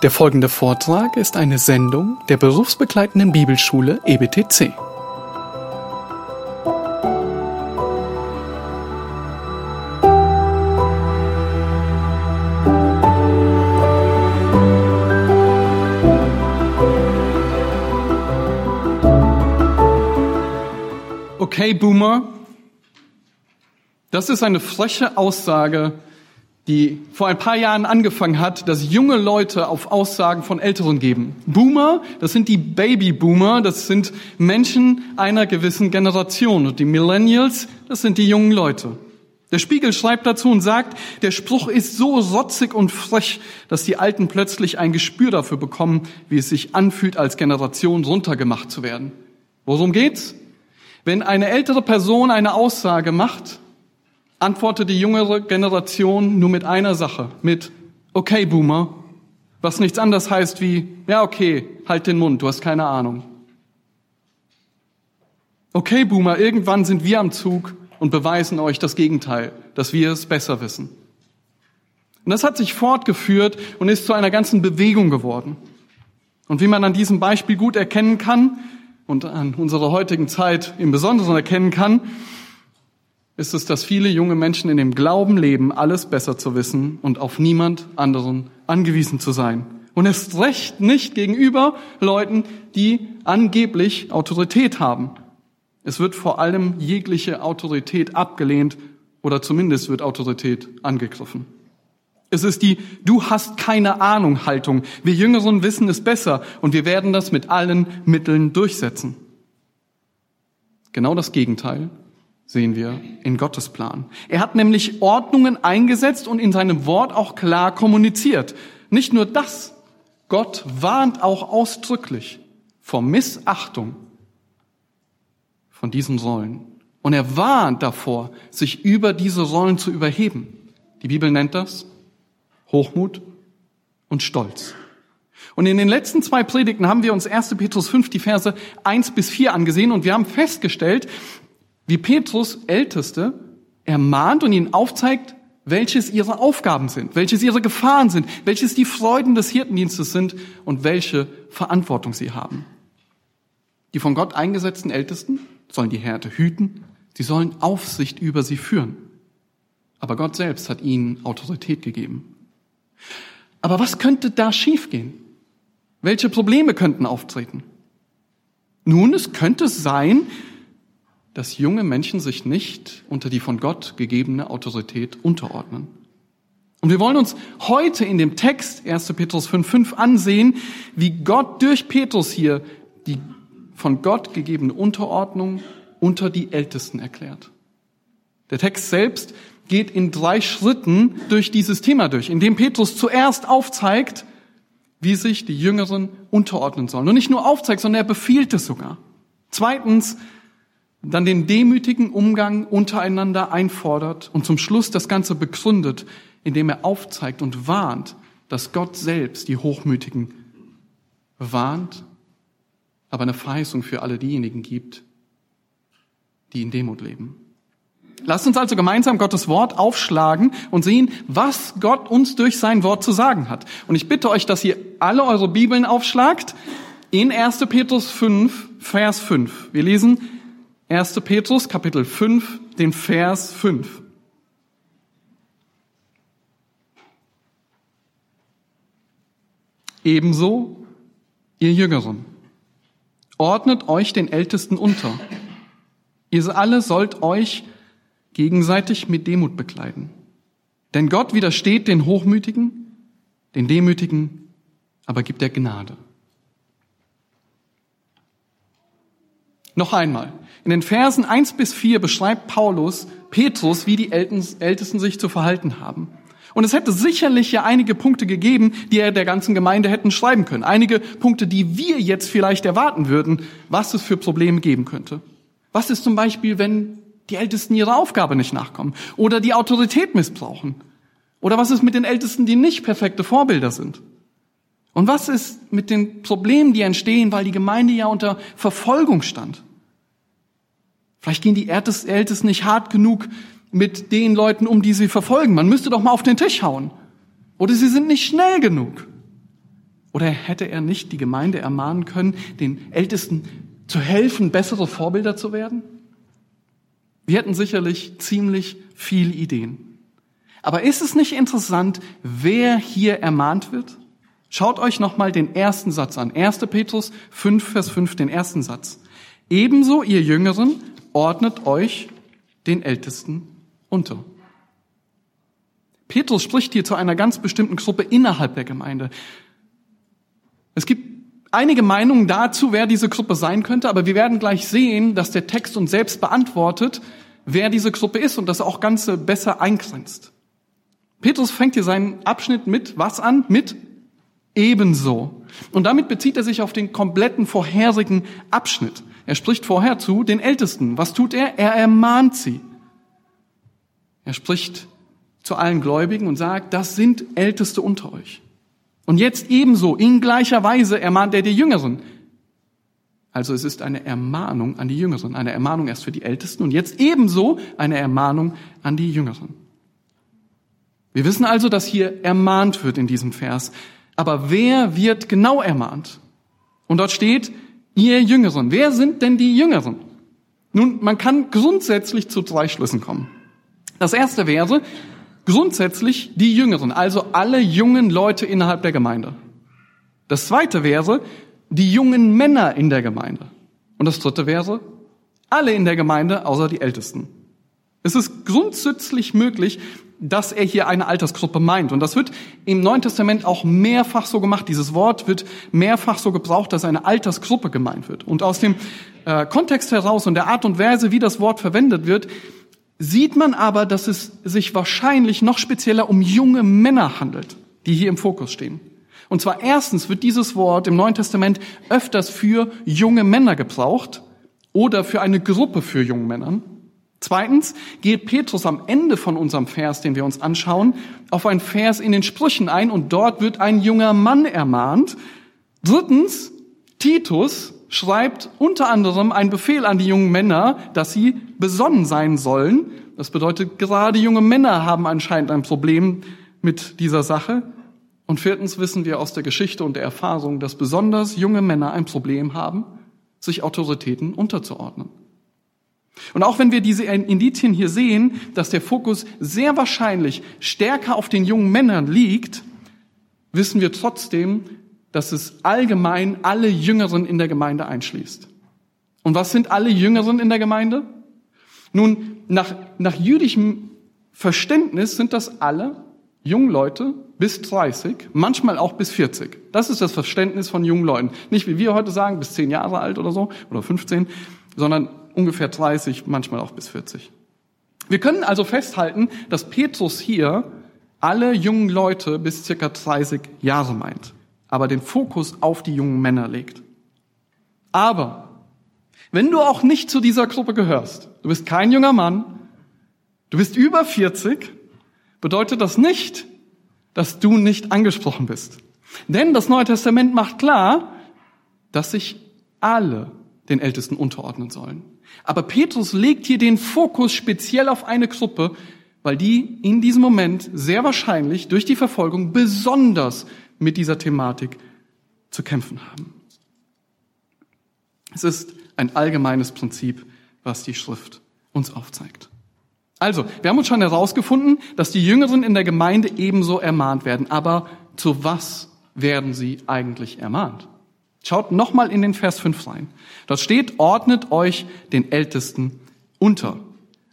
Der folgende Vortrag ist eine Sendung der berufsbegleitenden Bibelschule EBTC. Okay, Boomer, das ist eine freche Aussage, die vor ein paar Jahren angefangen hat, dass junge Leute auf Aussagen von Älteren geben. Boomer, das sind die Babyboomer, das sind Menschen einer gewissen Generation. Und die Millennials, das sind die jungen Leute. Der Spiegel schreibt dazu und sagt, der Spruch ist so rotzig und frech, dass die Alten plötzlich ein Gespür dafür bekommen, wie es sich anfühlt, als Generation runtergemacht zu werden. Worum geht's? Wenn eine ältere Person eine Aussage macht, antwortet die jüngere Generation nur mit einer Sache, mit Okay, Boomer, was nichts anderes heißt wie Ja, okay, halt den Mund, du hast keine Ahnung. Okay, Boomer, irgendwann sind wir am Zug und beweisen euch das Gegenteil, dass wir es besser wissen. Und das hat sich fortgeführt und ist zu einer ganzen Bewegung geworden. Und wie man an diesem Beispiel gut erkennen kann und an unserer heutigen Zeit im Besonderen erkennen kann, ist es, dass viele junge Menschen in dem Glauben leben, alles besser zu wissen und auf niemand anderen angewiesen zu sein. Und erst recht nicht gegenüber Leuten, die angeblich Autorität haben. Es wird vor allem jegliche Autorität abgelehnt oder zumindest wird Autorität angegriffen. Es ist die Du hast keine Ahnung Haltung. Wir Jüngeren wissen es besser und wir werden das mit allen Mitteln durchsetzen. Genau das Gegenteil sehen wir in Gottes Plan. Er hat nämlich Ordnungen eingesetzt und in seinem Wort auch klar kommuniziert. Nicht nur das, Gott warnt auch ausdrücklich vor Missachtung von diesen Rollen. Und er warnt davor, sich über diese Rollen zu überheben. Die Bibel nennt das Hochmut und Stolz. Und in den letzten zwei Predigten haben wir uns 1. Petrus 5, die Verse 1 bis 4 angesehen und wir haben festgestellt, wie Petrus Älteste ermahnt und ihnen aufzeigt, welches ihre Aufgaben sind, welches ihre Gefahren sind, welches die Freuden des Hirtendienstes sind und welche Verantwortung sie haben. Die von Gott eingesetzten Ältesten sollen die Härte hüten, sie sollen Aufsicht über sie führen. Aber Gott selbst hat ihnen Autorität gegeben. Aber was könnte da schiefgehen? Welche Probleme könnten auftreten? Nun, es könnte sein, dass junge Menschen sich nicht unter die von Gott gegebene Autorität unterordnen. Und wir wollen uns heute in dem Text 1. Petrus 5.5 ansehen, wie Gott durch Petrus hier die von Gott gegebene Unterordnung unter die Ältesten erklärt. Der Text selbst geht in drei Schritten durch dieses Thema durch, indem Petrus zuerst aufzeigt, wie sich die Jüngeren unterordnen sollen. Und nicht nur aufzeigt, sondern er befiehlt es sogar. Zweitens, dann den demütigen Umgang untereinander einfordert und zum Schluss das Ganze begründet, indem er aufzeigt und warnt, dass Gott selbst die Hochmütigen warnt, aber eine Verheißung für alle diejenigen gibt, die in Demut leben. Lasst uns also gemeinsam Gottes Wort aufschlagen und sehen, was Gott uns durch sein Wort zu sagen hat. Und ich bitte euch, dass ihr alle eure Bibeln aufschlagt in 1. Petrus 5, Vers 5. Wir lesen 1. Petrus Kapitel 5, den Vers 5. Ebenso, ihr Jüngeren, ordnet euch den Ältesten unter. Ihr alle sollt euch gegenseitig mit Demut bekleiden. Denn Gott widersteht den Hochmütigen, den Demütigen, aber gibt er Gnade. Noch einmal. In den Versen 1 bis 4 beschreibt Paulus Petrus, wie die Ältesten sich zu verhalten haben. Und es hätte sicherlich ja einige Punkte gegeben, die er der ganzen Gemeinde hätten schreiben können. Einige Punkte, die wir jetzt vielleicht erwarten würden, was es für Probleme geben könnte. Was ist zum Beispiel, wenn die Ältesten ihrer Aufgabe nicht nachkommen oder die Autorität missbrauchen? Oder was ist mit den Ältesten, die nicht perfekte Vorbilder sind? Und was ist mit den Problemen, die entstehen, weil die Gemeinde ja unter Verfolgung stand? Vielleicht gehen die Ältesten nicht hart genug mit den Leuten um, die sie verfolgen. Man müsste doch mal auf den Tisch hauen. Oder sie sind nicht schnell genug. Oder hätte er nicht die Gemeinde ermahnen können, den Ältesten zu helfen, bessere Vorbilder zu werden? Wir hätten sicherlich ziemlich viel Ideen. Aber ist es nicht interessant, wer hier ermahnt wird? Schaut euch nochmal den ersten Satz an. 1. Petrus 5, Vers 5, den ersten Satz. Ebenso, ihr Jüngeren, ordnet euch den Ältesten unter. Petrus spricht hier zu einer ganz bestimmten Gruppe innerhalb der Gemeinde. Es gibt einige Meinungen dazu, wer diese Gruppe sein könnte, aber wir werden gleich sehen, dass der Text uns selbst beantwortet, wer diese Gruppe ist und das auch Ganze besser eingrenzt. Petrus fängt hier seinen Abschnitt mit was an? Mit ebenso. Und damit bezieht er sich auf den kompletten vorherigen Abschnitt. Er spricht vorher zu den Ältesten. Was tut er? Er ermahnt sie. Er spricht zu allen Gläubigen und sagt, das sind Älteste unter euch. Und jetzt ebenso, in gleicher Weise ermahnt er die Jüngeren. Also es ist eine Ermahnung an die Jüngeren, eine Ermahnung erst für die Ältesten und jetzt ebenso eine Ermahnung an die Jüngeren. Wir wissen also, dass hier ermahnt wird in diesem Vers. Aber wer wird genau ermahnt? Und dort steht, ihr Jüngeren. Wer sind denn die Jüngeren? Nun, man kann grundsätzlich zu drei Schlüssen kommen. Das erste wäre, Grundsätzlich die Jüngeren, also alle jungen Leute innerhalb der Gemeinde. Das zweite wäre die jungen Männer in der Gemeinde. Und das dritte wäre alle in der Gemeinde, außer die Ältesten. Es ist grundsätzlich möglich, dass er hier eine Altersgruppe meint. Und das wird im Neuen Testament auch mehrfach so gemacht. Dieses Wort wird mehrfach so gebraucht, dass eine Altersgruppe gemeint wird. Und aus dem äh, Kontext heraus und der Art und Weise, wie das Wort verwendet wird, sieht man aber, dass es sich wahrscheinlich noch spezieller um junge Männer handelt, die hier im Fokus stehen. Und zwar erstens wird dieses Wort im Neuen Testament öfters für junge Männer gebraucht oder für eine Gruppe für jungen Männern. Zweitens geht Petrus am Ende von unserem Vers, den wir uns anschauen, auf ein Vers in den Sprüchen ein und dort wird ein junger Mann ermahnt. Drittens, Titus schreibt unter anderem einen Befehl an die jungen Männer, dass sie besonnen sein sollen. Das bedeutet, gerade junge Männer haben anscheinend ein Problem mit dieser Sache. Und viertens wissen wir aus der Geschichte und der Erfahrung, dass besonders junge Männer ein Problem haben, sich Autoritäten unterzuordnen. Und auch wenn wir diese Indizien hier sehen, dass der Fokus sehr wahrscheinlich stärker auf den jungen Männern liegt, wissen wir trotzdem, dass es allgemein alle Jüngeren in der Gemeinde einschließt. Und was sind alle Jüngeren in der Gemeinde? Nun, nach, nach jüdischem Verständnis sind das alle jungen Leute bis 30, manchmal auch bis 40. Das ist das Verständnis von jungen Leuten. Nicht wie wir heute sagen, bis 10 Jahre alt oder so, oder 15, sondern ungefähr 30, manchmal auch bis 40. Wir können also festhalten, dass Petrus hier alle jungen Leute bis circa 30 Jahre meint aber den Fokus auf die jungen Männer legt. Aber wenn du auch nicht zu dieser Gruppe gehörst, du bist kein junger Mann, du bist über 40, bedeutet das nicht, dass du nicht angesprochen bist. Denn das Neue Testament macht klar, dass sich alle den Ältesten unterordnen sollen. Aber Petrus legt hier den Fokus speziell auf eine Gruppe, weil die in diesem Moment sehr wahrscheinlich durch die Verfolgung besonders mit dieser Thematik zu kämpfen haben. Es ist ein allgemeines Prinzip, was die Schrift uns aufzeigt. Also, wir haben uns schon herausgefunden, dass die Jüngeren in der Gemeinde ebenso ermahnt werden. Aber zu was werden sie eigentlich ermahnt? Schaut nochmal in den Vers 5 rein. Dort steht, ordnet euch den Ältesten unter.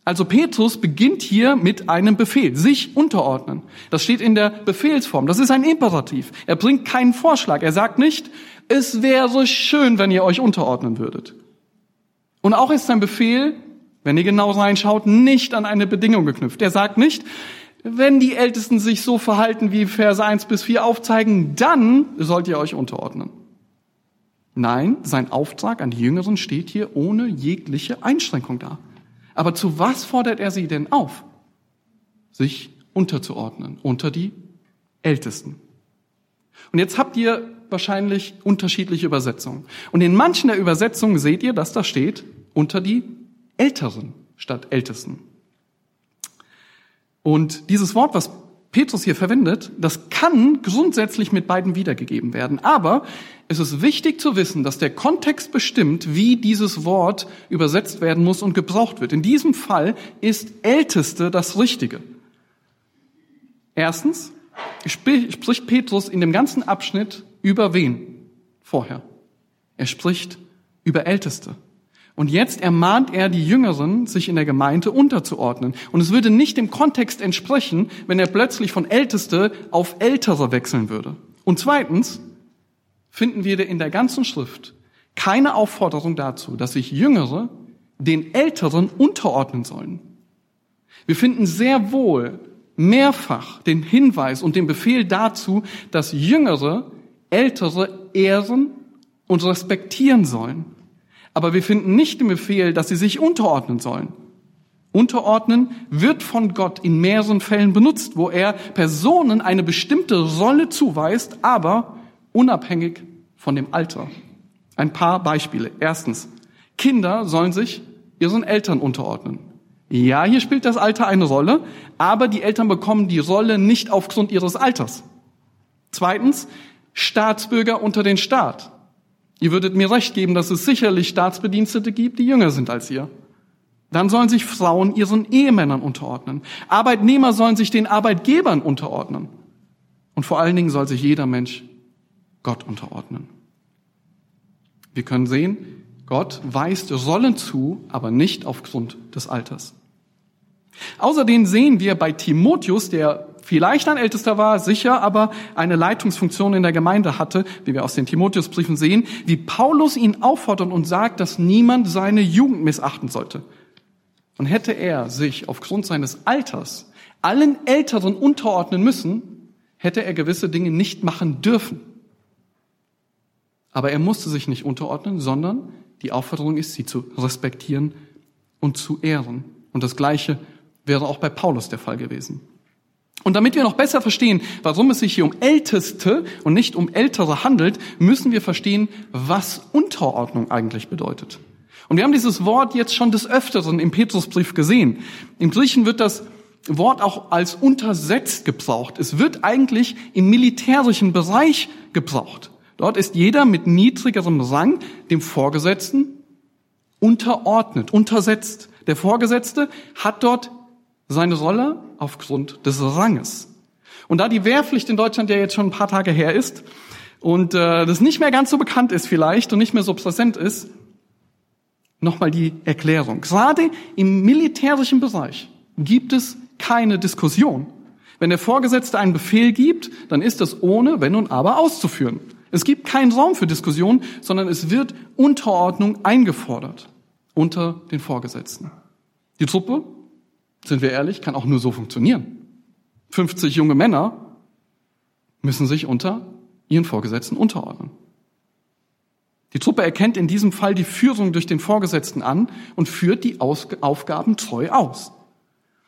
Also Petrus beginnt hier mit einem Befehl, sich unterordnen. Das steht in der Befehlsform. Das ist ein Imperativ. Er bringt keinen Vorschlag. Er sagt nicht, es wäre schön, wenn ihr euch unterordnen würdet. Und auch ist sein Befehl, wenn ihr genau reinschaut, nicht an eine Bedingung geknüpft. Er sagt nicht, wenn die Ältesten sich so verhalten, wie Verse 1 bis 4 aufzeigen, dann sollt ihr euch unterordnen. Nein, sein Auftrag an die Jüngeren steht hier ohne jegliche Einschränkung da. Aber zu was fordert er sie denn auf? Sich unterzuordnen unter die Ältesten. Und jetzt habt ihr wahrscheinlich unterschiedliche Übersetzungen. Und in manchen der Übersetzungen seht ihr, dass da steht unter die Älteren statt Ältesten. Und dieses Wort, was Petrus hier verwendet, das kann grundsätzlich mit beiden wiedergegeben werden. Aber es ist wichtig zu wissen, dass der Kontext bestimmt, wie dieses Wort übersetzt werden muss und gebraucht wird. In diesem Fall ist Älteste das Richtige. Erstens spricht Petrus in dem ganzen Abschnitt über wen vorher? Er spricht über Älteste. Und jetzt ermahnt er die Jüngeren, sich in der Gemeinde unterzuordnen. Und es würde nicht dem Kontext entsprechen, wenn er plötzlich von Älteste auf Ältere wechseln würde. Und zweitens finden wir in der ganzen Schrift keine Aufforderung dazu, dass sich Jüngere den Älteren unterordnen sollen. Wir finden sehr wohl mehrfach den Hinweis und den Befehl dazu, dass Jüngere Ältere ehren und respektieren sollen. Aber wir finden nicht den Befehl, dass sie sich unterordnen sollen. Unterordnen wird von Gott in mehreren Fällen benutzt, wo er Personen eine bestimmte Rolle zuweist, aber unabhängig von dem Alter. Ein paar Beispiele. Erstens, Kinder sollen sich ihren Eltern unterordnen. Ja, hier spielt das Alter eine Rolle, aber die Eltern bekommen die Rolle nicht aufgrund ihres Alters. Zweitens, Staatsbürger unter den Staat. Ihr würdet mir recht geben, dass es sicherlich Staatsbedienstete gibt, die jünger sind als ihr. Dann sollen sich Frauen ihren Ehemännern unterordnen. Arbeitnehmer sollen sich den Arbeitgebern unterordnen. Und vor allen Dingen soll sich jeder Mensch Gott unterordnen. Wir können sehen, Gott weist Rollen zu, aber nicht aufgrund des Alters. Außerdem sehen wir bei Timotheus, der vielleicht ein Ältester war, sicher, aber eine Leitungsfunktion in der Gemeinde hatte, wie wir aus den Timotheusbriefen sehen, wie Paulus ihn auffordert und sagt, dass niemand seine Jugend missachten sollte. Und hätte er sich aufgrund seines Alters allen Älteren unterordnen müssen, hätte er gewisse Dinge nicht machen dürfen. Aber er musste sich nicht unterordnen, sondern die Aufforderung ist, sie zu respektieren und zu ehren. Und das Gleiche wäre auch bei Paulus der Fall gewesen. Und damit wir noch besser verstehen, warum es sich hier um Älteste und nicht um Ältere handelt, müssen wir verstehen, was Unterordnung eigentlich bedeutet. Und wir haben dieses Wort jetzt schon des Öfteren im Petrusbrief gesehen. Im Griechen wird das Wort auch als untersetzt gebraucht. Es wird eigentlich im militärischen Bereich gebraucht. Dort ist jeder mit niedrigerem Rang dem Vorgesetzten unterordnet, untersetzt. Der Vorgesetzte hat dort seine Rolle aufgrund des Ranges. Und da die Wehrpflicht in Deutschland ja jetzt schon ein paar Tage her ist und äh, das nicht mehr ganz so bekannt ist vielleicht und nicht mehr so präsent ist, nochmal die Erklärung. Gerade im militärischen Bereich gibt es keine Diskussion. Wenn der Vorgesetzte einen Befehl gibt, dann ist das ohne Wenn und Aber auszuführen. Es gibt keinen Raum für Diskussion, sondern es wird Unterordnung eingefordert unter den Vorgesetzten. Die Truppe sind wir ehrlich, kann auch nur so funktionieren. 50 junge Männer müssen sich unter ihren Vorgesetzten unterordnen. Die Truppe erkennt in diesem Fall die Führung durch den Vorgesetzten an und führt die Aufgaben treu aus.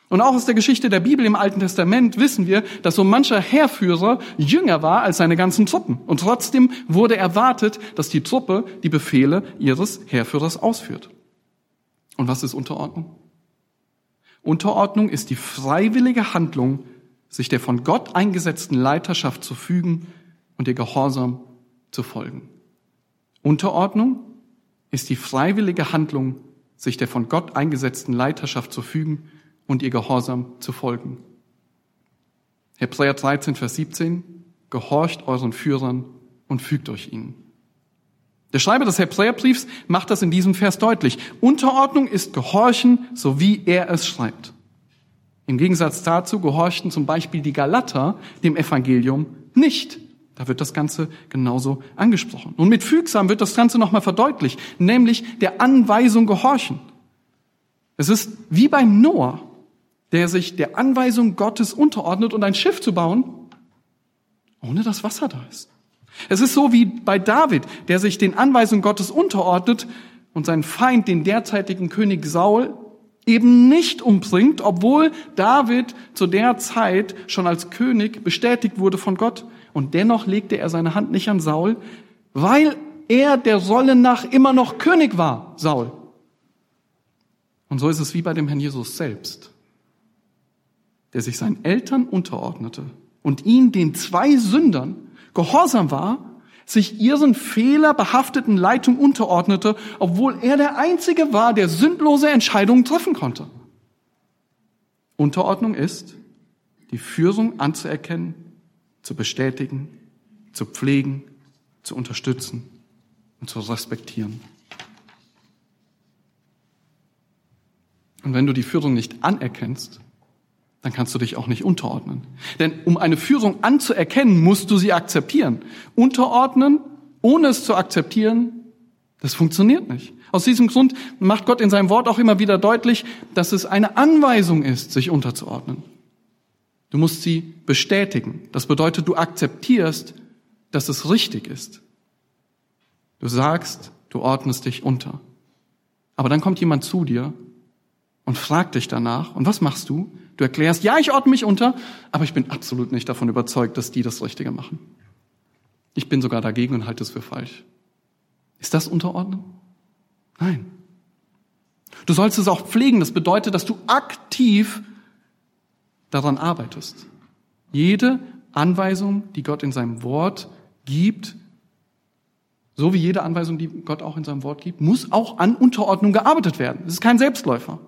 Und auch aus der Geschichte der Bibel im Alten Testament wissen wir, dass so mancher Heerführer jünger war als seine ganzen Truppen. Und trotzdem wurde erwartet, dass die Truppe die Befehle ihres Heerführers ausführt. Und was ist Unterordnung? Unterordnung ist die freiwillige Handlung, sich der von Gott eingesetzten Leiterschaft zu fügen und ihr Gehorsam zu folgen. Unterordnung ist die freiwillige Handlung, sich der von Gott eingesetzten Leiterschaft zu fügen und ihr Gehorsam zu folgen. Hebräer 13, Vers 17, gehorcht euren Führern und fügt euch ihnen. Der Schreiber des Hebräerbriefs macht das in diesem Vers deutlich. Unterordnung ist Gehorchen, so wie er es schreibt. Im Gegensatz dazu gehorchten zum Beispiel die Galater dem Evangelium nicht. Da wird das Ganze genauso angesprochen. Und mit fügsam wird das Ganze nochmal verdeutlicht, nämlich der Anweisung gehorchen. Es ist wie beim Noah, der sich der Anweisung Gottes unterordnet und ein Schiff zu bauen, ohne dass Wasser da ist. Es ist so wie bei David, der sich den Anweisungen Gottes unterordnet und seinen Feind, den derzeitigen König Saul, eben nicht umbringt, obwohl David zu der Zeit schon als König bestätigt wurde von Gott. Und dennoch legte er seine Hand nicht an Saul, weil er der Rolle nach immer noch König war, Saul. Und so ist es wie bei dem Herrn Jesus selbst. der sich seinen Eltern unterordnete und ihn den zwei Sündern gehorsam war, sich ihren fehlerbehafteten Leitung unterordnete, obwohl er der Einzige war, der sündlose Entscheidungen treffen konnte. Unterordnung ist, die Führung anzuerkennen, zu bestätigen, zu pflegen, zu unterstützen und zu respektieren. Und wenn du die Führung nicht anerkennst, dann kannst du dich auch nicht unterordnen. Denn um eine Führung anzuerkennen, musst du sie akzeptieren. Unterordnen, ohne es zu akzeptieren, das funktioniert nicht. Aus diesem Grund macht Gott in seinem Wort auch immer wieder deutlich, dass es eine Anweisung ist, sich unterzuordnen. Du musst sie bestätigen. Das bedeutet, du akzeptierst, dass es richtig ist. Du sagst, du ordnest dich unter. Aber dann kommt jemand zu dir und fragt dich danach, und was machst du? Du erklärst, ja, ich ordne mich unter, aber ich bin absolut nicht davon überzeugt, dass die das Richtige machen. Ich bin sogar dagegen und halte es für falsch. Ist das Unterordnen? Nein. Du sollst es auch pflegen. Das bedeutet, dass du aktiv daran arbeitest. Jede Anweisung, die Gott in seinem Wort gibt, so wie jede Anweisung, die Gott auch in seinem Wort gibt, muss auch an Unterordnung gearbeitet werden. Es ist kein Selbstläufer.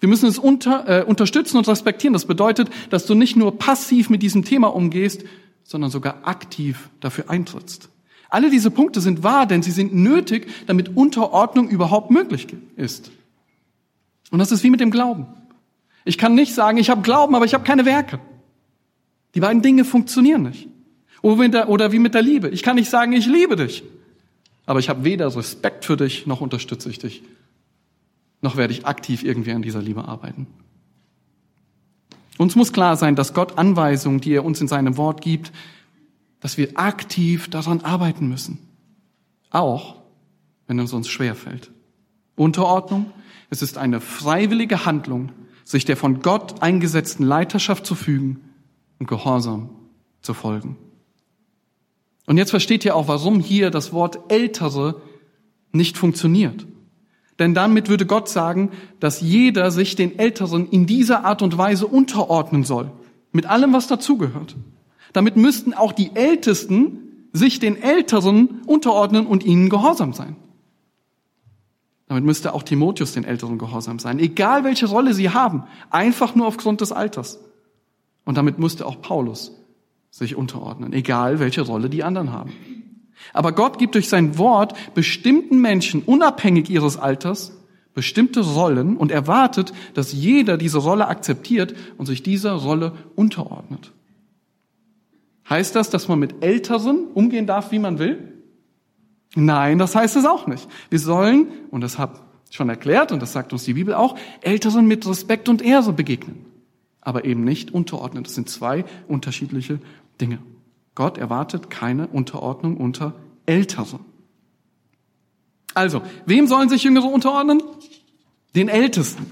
Wir müssen es unter, äh, unterstützen und respektieren. Das bedeutet, dass du nicht nur passiv mit diesem Thema umgehst, sondern sogar aktiv dafür eintrittst. Alle diese Punkte sind wahr, denn sie sind nötig, damit Unterordnung überhaupt möglich ist. Und das ist wie mit dem Glauben. Ich kann nicht sagen, ich habe Glauben, aber ich habe keine Werke. Die beiden Dinge funktionieren nicht. Oder wie mit der Liebe. Ich kann nicht sagen, ich liebe dich, aber ich habe weder Respekt für dich, noch unterstütze ich dich noch werde ich aktiv irgendwie an dieser Liebe arbeiten. Uns muss klar sein, dass Gott Anweisungen, die er uns in seinem Wort gibt, dass wir aktiv daran arbeiten müssen. Auch wenn es uns schwerfällt. Unterordnung, es ist eine freiwillige Handlung, sich der von Gott eingesetzten Leiterschaft zu fügen und gehorsam zu folgen. Und jetzt versteht ihr auch, warum hier das Wort Ältere nicht funktioniert. Denn damit würde Gott sagen, dass jeder sich den Älteren in dieser Art und Weise unterordnen soll. Mit allem, was dazugehört. Damit müssten auch die Ältesten sich den Älteren unterordnen und ihnen gehorsam sein. Damit müsste auch Timotheus den Älteren gehorsam sein, egal welche Rolle sie haben, einfach nur aufgrund des Alters. Und damit musste auch Paulus sich unterordnen, egal welche Rolle die anderen haben. Aber Gott gibt durch sein Wort bestimmten Menschen, unabhängig ihres Alters, bestimmte Rollen und erwartet, dass jeder diese Rolle akzeptiert und sich dieser Rolle unterordnet. Heißt das, dass man mit Älteren umgehen darf, wie man will? Nein, das heißt es auch nicht. Wir sollen, und das habe ich schon erklärt, und das sagt uns die Bibel auch, Älteren mit Respekt und Ehre begegnen. Aber eben nicht unterordnen. Das sind zwei unterschiedliche Dinge. Gott erwartet keine Unterordnung unter Ältere. Also, wem sollen sich Jüngere unterordnen? Den Ältesten.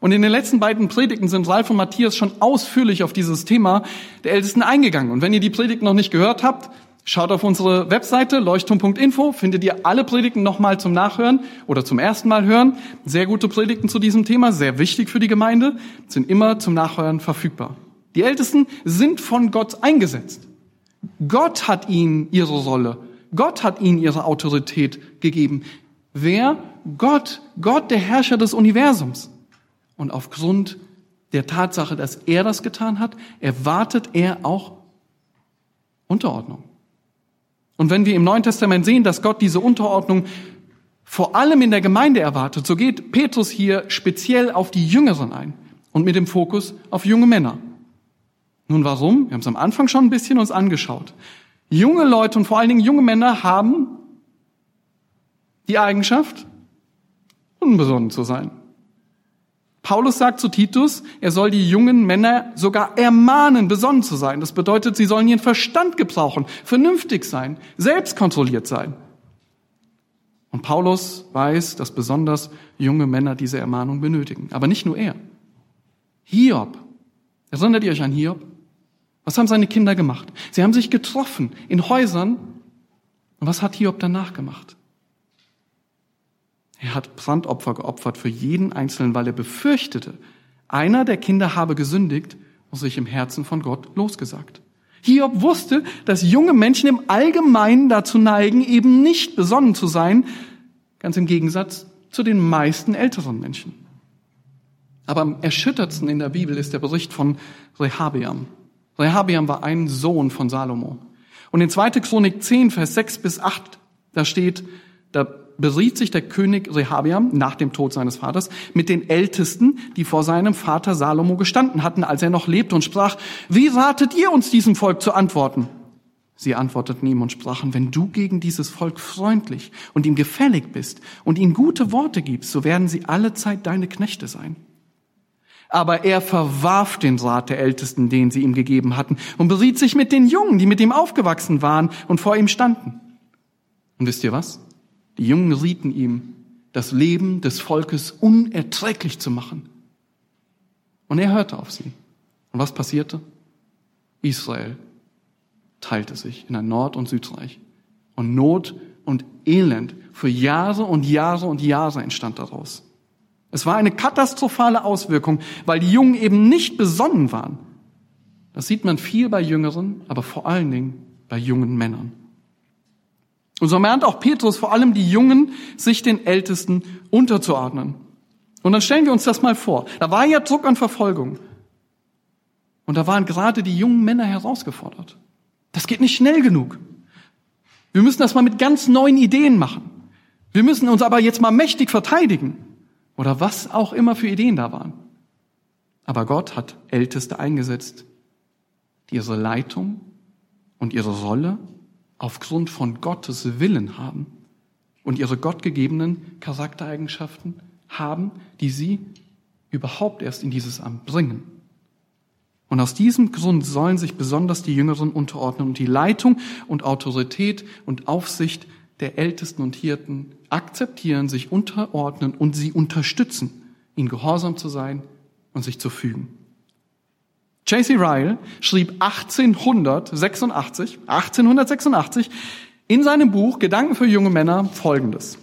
Und in den letzten beiden Predigten sind Ralf und Matthias schon ausführlich auf dieses Thema der Ältesten eingegangen. Und wenn ihr die Predigten noch nicht gehört habt, schaut auf unsere Webseite leuchtturm.info, findet ihr alle Predigten nochmal zum Nachhören oder zum ersten Mal hören. Sehr gute Predigten zu diesem Thema, sehr wichtig für die Gemeinde, sind immer zum Nachhören verfügbar. Die Ältesten sind von Gott eingesetzt. Gott hat ihnen ihre Rolle, Gott hat ihnen ihre Autorität gegeben. Wer? Gott, Gott, der Herrscher des Universums. Und aufgrund der Tatsache, dass er das getan hat, erwartet er auch Unterordnung. Und wenn wir im Neuen Testament sehen, dass Gott diese Unterordnung vor allem in der Gemeinde erwartet, so geht Petrus hier speziell auf die Jüngeren ein und mit dem Fokus auf junge Männer. Nun warum? Wir haben es am Anfang schon ein bisschen uns angeschaut. Junge Leute und vor allen Dingen junge Männer haben die Eigenschaft, unbesonnen zu sein. Paulus sagt zu Titus, er soll die jungen Männer sogar ermahnen, besonnen zu sein. Das bedeutet, sie sollen ihren Verstand gebrauchen, vernünftig sein, selbstkontrolliert sein. Und Paulus weiß, dass besonders junge Männer diese Ermahnung benötigen. Aber nicht nur er. Hiob. Erinnert ihr euch an Hiob? Was haben seine Kinder gemacht? Sie haben sich getroffen in Häusern. Und was hat Hiob danach gemacht? Er hat Brandopfer geopfert für jeden Einzelnen, weil er befürchtete, Einer der Kinder habe gesündigt und sich im Herzen von Gott losgesagt. Hiob wusste, dass junge Menschen im Allgemeinen dazu neigen, eben nicht besonnen zu sein, ganz im Gegensatz zu den meisten älteren Menschen. Aber am erschüttertsten in der Bibel ist der Bericht von Rehabeam. Rehabeam war ein Sohn von Salomo. Und in 2. Chronik 10, Vers 6 bis 8, da steht, da beriet sich der König Rehabeam nach dem Tod seines Vaters mit den Ältesten, die vor seinem Vater Salomo gestanden hatten, als er noch lebte und sprach, wie ratet ihr uns diesem Volk zu antworten? Sie antworteten ihm und sprachen, wenn du gegen dieses Volk freundlich und ihm gefällig bist und ihnen gute Worte gibst, so werden sie alle Zeit deine Knechte sein. Aber er verwarf den Rat der Ältesten, den sie ihm gegeben hatten, und beriet sich mit den Jungen, die mit ihm aufgewachsen waren und vor ihm standen. Und wisst ihr was? Die Jungen rieten ihm, das Leben des Volkes unerträglich zu machen. Und er hörte auf sie. Und was passierte? Israel teilte sich in ein Nord- und Südreich. Und Not und Elend für Jahre und Jahre und Jahre entstand daraus. Es war eine katastrophale Auswirkung, weil die Jungen eben nicht besonnen waren. Das sieht man viel bei Jüngeren, aber vor allen Dingen bei jungen Männern. Und so mahnt auch Petrus vor allem die Jungen, sich den Ältesten unterzuordnen. Und dann stellen wir uns das mal vor. Da war ja Druck und Verfolgung. Und da waren gerade die jungen Männer herausgefordert. Das geht nicht schnell genug. Wir müssen das mal mit ganz neuen Ideen machen. Wir müssen uns aber jetzt mal mächtig verteidigen. Oder was auch immer für Ideen da waren. Aber Gott hat Älteste eingesetzt, die ihre Leitung und ihre Rolle aufgrund von Gottes Willen haben und ihre gottgegebenen Charaktereigenschaften haben, die sie überhaupt erst in dieses Amt bringen. Und aus diesem Grund sollen sich besonders die Jüngeren unterordnen und die Leitung und Autorität und Aufsicht der Ältesten und Hirten akzeptieren, sich unterordnen und sie unterstützen, ihnen gehorsam zu sein und sich zu fügen. J.C. Ryle schrieb 1886, 1886 in seinem Buch Gedanken für junge Männer Folgendes.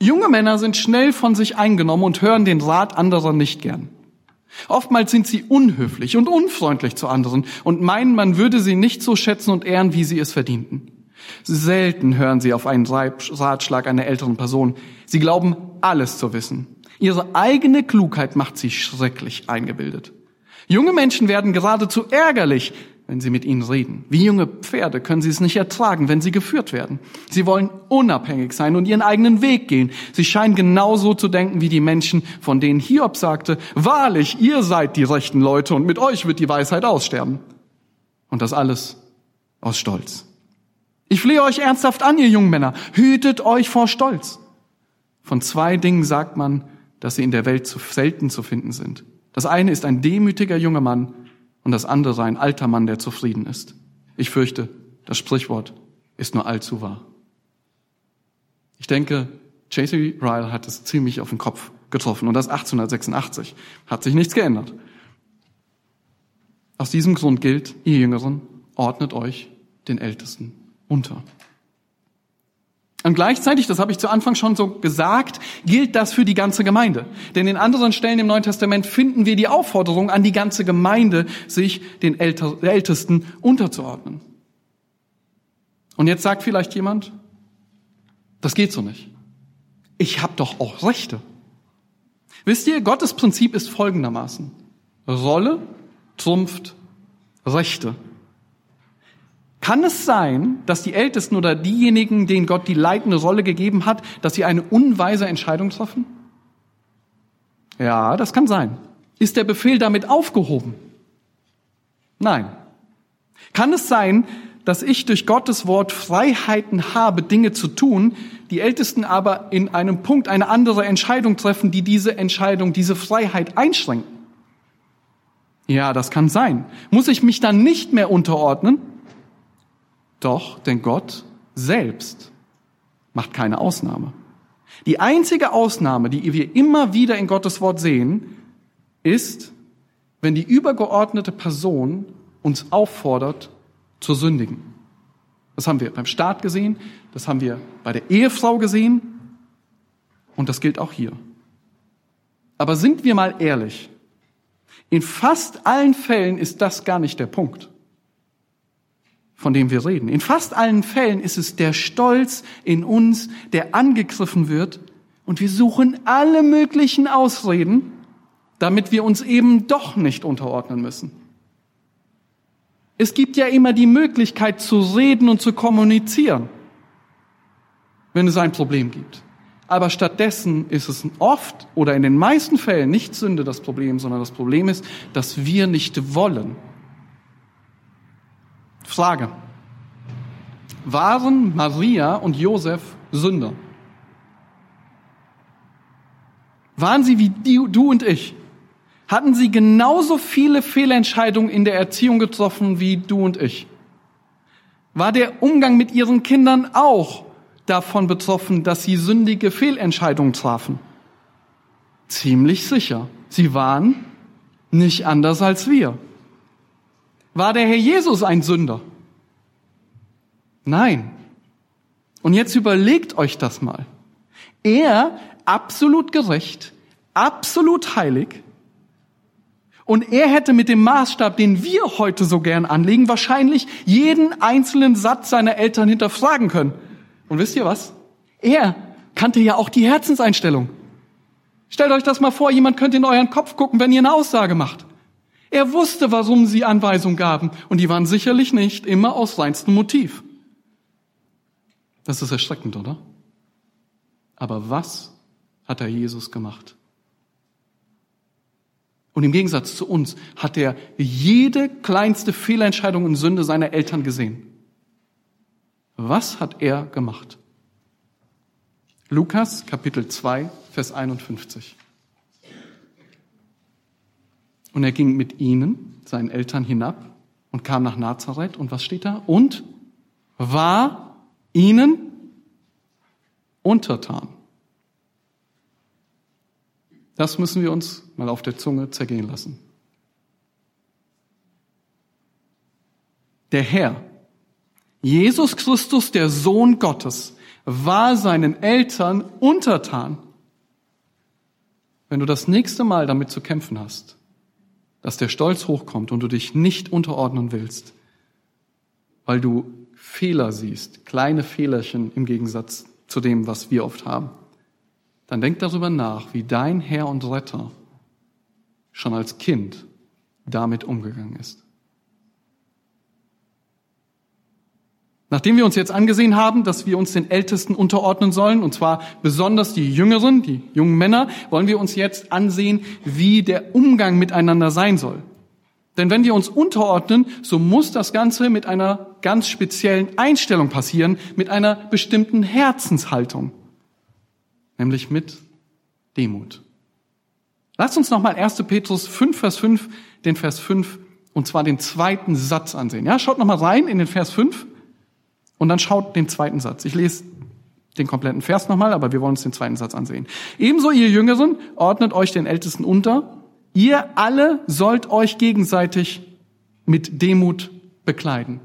Junge Männer sind schnell von sich eingenommen und hören den Rat anderer nicht gern. Oftmals sind sie unhöflich und unfreundlich zu anderen und meinen, man würde sie nicht so schätzen und ehren, wie sie es verdienten. Selten hören sie auf einen Ratschlag einer älteren Person. Sie glauben, alles zu wissen. Ihre eigene Klugheit macht sie schrecklich eingebildet. Junge Menschen werden geradezu ärgerlich, wenn sie mit ihnen reden. Wie junge Pferde können sie es nicht ertragen, wenn sie geführt werden. Sie wollen unabhängig sein und ihren eigenen Weg gehen. Sie scheinen genauso zu denken wie die Menschen, von denen Hiob sagte, wahrlich, ihr seid die rechten Leute und mit euch wird die Weisheit aussterben. Und das alles aus Stolz. Ich flehe euch ernsthaft an, ihr jungen Männer, hütet euch vor Stolz. Von zwei Dingen sagt man, dass sie in der Welt zu selten zu finden sind. Das eine ist ein demütiger junger Mann und das andere ein alter Mann, der zufrieden ist. Ich fürchte, das Sprichwort ist nur allzu wahr. Ich denke, J.C. Ryle hat es ziemlich auf den Kopf getroffen und das 1886. Hat sich nichts geändert. Aus diesem Grund gilt, ihr Jüngeren, ordnet euch den Ältesten unter. Und gleichzeitig, das habe ich zu Anfang schon so gesagt, gilt das für die ganze Gemeinde. Denn in anderen Stellen im Neuen Testament finden wir die Aufforderung an die ganze Gemeinde, sich den Ältesten unterzuordnen. Und jetzt sagt vielleicht jemand, das geht so nicht. Ich habe doch auch Rechte. Wisst ihr, Gottes Prinzip ist folgendermaßen. Rolle trumpft Rechte. Kann es sein, dass die Ältesten oder diejenigen, denen Gott die leitende Rolle gegeben hat, dass sie eine unweise Entscheidung treffen? Ja, das kann sein. Ist der Befehl damit aufgehoben? Nein. Kann es sein, dass ich durch Gottes Wort Freiheiten habe, Dinge zu tun, die Ältesten aber in einem Punkt eine andere Entscheidung treffen, die diese Entscheidung, diese Freiheit einschränken? Ja, das kann sein. Muss ich mich dann nicht mehr unterordnen? Doch, denn Gott selbst macht keine Ausnahme. Die einzige Ausnahme, die wir immer wieder in Gottes Wort sehen, ist, wenn die übergeordnete Person uns auffordert, zu sündigen. Das haben wir beim Staat gesehen, das haben wir bei der Ehefrau gesehen und das gilt auch hier. Aber sind wir mal ehrlich, In fast allen Fällen ist das gar nicht der Punkt, von dem wir reden. In fast allen Fällen ist es der Stolz in uns, der angegriffen wird und wir suchen alle möglichen Ausreden, damit wir uns eben doch nicht unterordnen müssen. Es gibt ja immer die Möglichkeit zu reden und zu kommunizieren, wenn es ein Problem gibt. Aber stattdessen ist es oft oder in den meisten Fällen nicht Sünde das Problem, sondern das Problem ist, dass wir nicht wollen. Frage. Waren Maria und Josef Sünder? Waren sie wie du und ich? Hatten sie genauso viele Fehlentscheidungen in der Erziehung getroffen wie du und ich? War der Umgang mit ihren Kindern auch davon betroffen, dass sie sündige Fehlentscheidungen trafen? Ziemlich sicher. Sie waren nicht anders als wir. War der Herr Jesus ein Sünder? Nein. Und jetzt überlegt euch das mal. Er, absolut gerecht, absolut heilig, und er hätte mit dem Maßstab, den wir heute so gern anlegen, wahrscheinlich jeden einzelnen Satz seiner Eltern hinterfragen können. Und wisst ihr was? Er kannte ja auch die Herzenseinstellung. Stellt euch das mal vor, jemand könnte in euren Kopf gucken, wenn ihr eine Aussage macht. Er wusste, warum sie Anweisungen gaben, und die waren sicherlich nicht immer aus reinstem Motiv. Das ist erschreckend, oder? Aber was hat er Jesus gemacht? Und im Gegensatz zu uns hat er jede kleinste Fehlentscheidung und Sünde seiner Eltern gesehen. Was hat er gemacht? Lukas Kapitel 2, Vers 51. Und er ging mit ihnen, seinen Eltern, hinab und kam nach Nazareth. Und was steht da? Und war ihnen untertan. Das müssen wir uns mal auf der Zunge zergehen lassen. Der Herr, Jesus Christus, der Sohn Gottes, war seinen Eltern untertan. Wenn du das nächste Mal damit zu kämpfen hast, dass der Stolz hochkommt und du dich nicht unterordnen willst, weil du Fehler siehst, kleine Fehlerchen im Gegensatz zu dem, was wir oft haben, dann denk darüber nach, wie dein Herr und Retter schon als Kind damit umgegangen ist. Nachdem wir uns jetzt angesehen haben, dass wir uns den Ältesten unterordnen sollen, und zwar besonders die Jüngeren, die jungen Männer, wollen wir uns jetzt ansehen, wie der Umgang miteinander sein soll. Denn wenn wir uns unterordnen, so muss das Ganze mit einer ganz speziellen Einstellung passieren, mit einer bestimmten Herzenshaltung nämlich mit Demut. Lasst uns nochmal 1. Petrus 5, Vers 5, den Vers 5 und zwar den zweiten Satz ansehen. Ja, schaut nochmal rein in den Vers 5 und dann schaut den zweiten Satz. Ich lese den kompletten Vers nochmal, aber wir wollen uns den zweiten Satz ansehen. Ebenso ihr Jüngeren ordnet euch den Ältesten unter. Ihr alle sollt euch gegenseitig mit Demut bekleiden.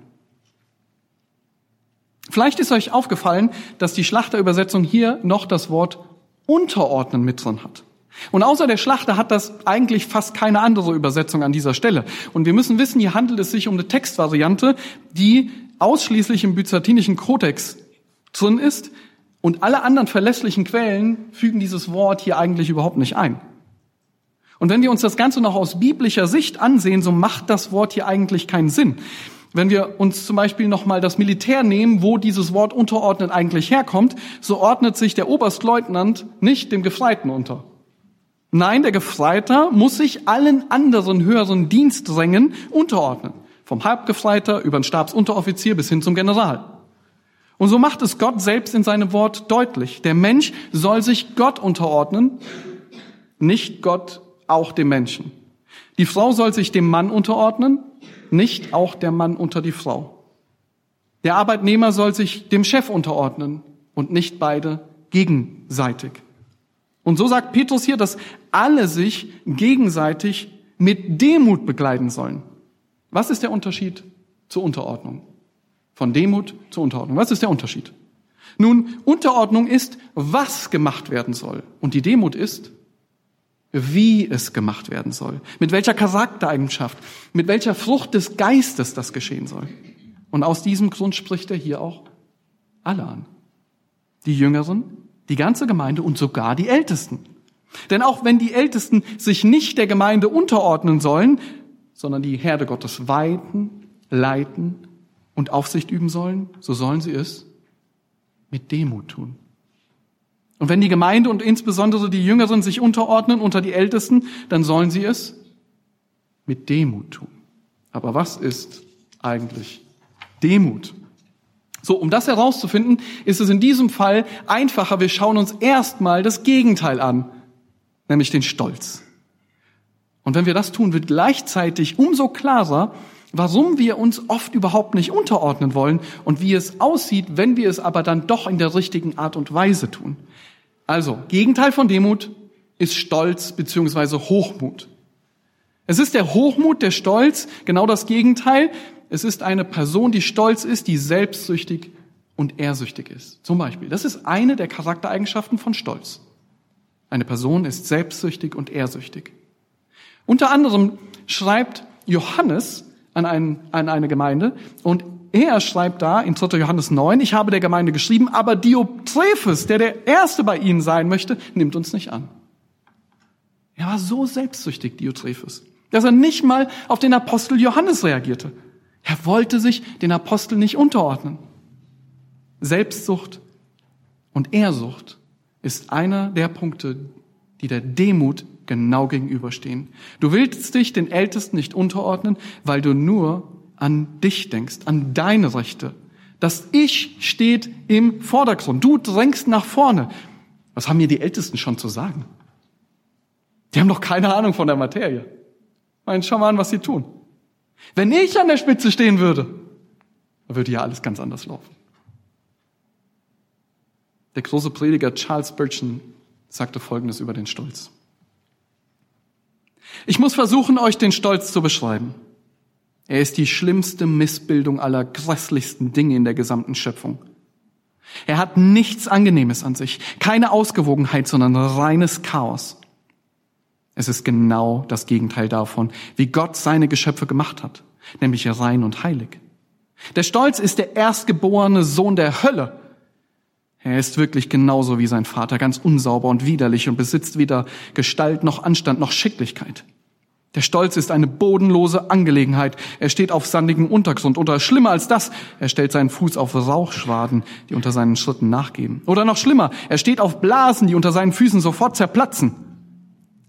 Vielleicht ist euch aufgefallen, dass die Schlachterübersetzung hier noch das Wort unterordnen mit drin hat. Und außer der Schlachter hat das eigentlich fast keine andere Übersetzung an dieser Stelle. Und wir müssen wissen, hier handelt es sich um eine Textvariante, die ausschließlich im byzantinischen Kodex drin ist. Und alle anderen verlässlichen Quellen fügen dieses Wort hier eigentlich überhaupt nicht ein. Und wenn wir uns das Ganze noch aus biblischer Sicht ansehen, so macht das Wort hier eigentlich keinen Sinn. Wenn wir uns zum Beispiel nochmal das Militär nehmen, wo dieses Wort unterordnen eigentlich herkommt, so ordnet sich der Oberstleutnant nicht dem Gefreiten unter. Nein, der Gefreiter muss sich allen anderen höheren Diensträngen unterordnen. Vom Halbgefreiter über den Stabsunteroffizier bis hin zum General. Und so macht es Gott selbst in seinem Wort deutlich. Der Mensch soll sich Gott unterordnen, nicht Gott auch dem Menschen. Die Frau soll sich dem Mann unterordnen, nicht auch der Mann unter die Frau. Der Arbeitnehmer soll sich dem Chef unterordnen und nicht beide gegenseitig. Und so sagt Petrus hier, dass alle sich gegenseitig mit Demut begleiten sollen. Was ist der Unterschied zur Unterordnung? Von Demut zur Unterordnung. Was ist der Unterschied? Nun, Unterordnung ist, was gemacht werden soll. Und die Demut ist, wie es gemacht werden soll, mit welcher Charaktereigenschaft, mit welcher Frucht des Geistes das geschehen soll. Und aus diesem Grund spricht er hier auch alle an. Die Jüngeren, die ganze Gemeinde und sogar die Ältesten. Denn auch wenn die Ältesten sich nicht der Gemeinde unterordnen sollen, sondern die Herde Gottes weiten, leiten und Aufsicht üben sollen, so sollen sie es mit Demut tun. Und wenn die Gemeinde und insbesondere die Jüngeren sich unterordnen unter die Ältesten, dann sollen sie es mit Demut tun. Aber was ist eigentlich Demut? So, um das herauszufinden, ist es in diesem Fall einfacher. Wir schauen uns erstmal das Gegenteil an, nämlich den Stolz. Und wenn wir das tun, wird gleichzeitig umso klarer, warum wir uns oft überhaupt nicht unterordnen wollen und wie es aussieht, wenn wir es aber dann doch in der richtigen Art und Weise tun. Also, Gegenteil von Demut ist Stolz beziehungsweise Hochmut. Es ist der Hochmut, der Stolz, genau das Gegenteil. Es ist eine Person, die stolz ist, die selbstsüchtig und ehrsüchtig ist. Zum Beispiel. Das ist eine der Charaktereigenschaften von Stolz. Eine Person ist selbstsüchtig und ehrsüchtig. Unter anderem schreibt Johannes an, ein, an eine Gemeinde und er schreibt da in 2. Johannes 9, ich habe der Gemeinde geschrieben, aber Diotrephes, der der Erste bei ihnen sein möchte, nimmt uns nicht an. Er war so selbstsüchtig, Diotrephes, dass er nicht mal auf den Apostel Johannes reagierte. Er wollte sich den Apostel nicht unterordnen. Selbstsucht und Ehrsucht ist einer der Punkte, die der Demut genau gegenüberstehen. Du willst dich den Ältesten nicht unterordnen, weil du nur an dich denkst, an deine Rechte. Das Ich steht im Vordergrund. Du drängst nach vorne. Was haben mir die Ältesten schon zu sagen? Die haben doch keine Ahnung von der Materie. Mein, schau mal an, was sie tun. Wenn ich an der Spitze stehen würde, dann würde ja alles ganz anders laufen. Der große Prediger Charles Spurgeon sagte Folgendes über den Stolz. Ich muss versuchen, euch den Stolz zu beschreiben. Er ist die schlimmste Missbildung aller grässlichsten Dinge in der gesamten Schöpfung. Er hat nichts Angenehmes an sich, keine Ausgewogenheit, sondern reines Chaos. Es ist genau das Gegenteil davon, wie Gott seine Geschöpfe gemacht hat, nämlich rein und heilig. Der Stolz ist der erstgeborene Sohn der Hölle. Er ist wirklich genauso wie sein Vater, ganz unsauber und widerlich und besitzt weder Gestalt noch Anstand noch Schicklichkeit. Der Stolz ist eine bodenlose Angelegenheit. Er steht auf sandigem Untergrund. Oder schlimmer als das, er stellt seinen Fuß auf Rauchschwaden, die unter seinen Schritten nachgeben. Oder noch schlimmer, er steht auf Blasen, die unter seinen Füßen sofort zerplatzen.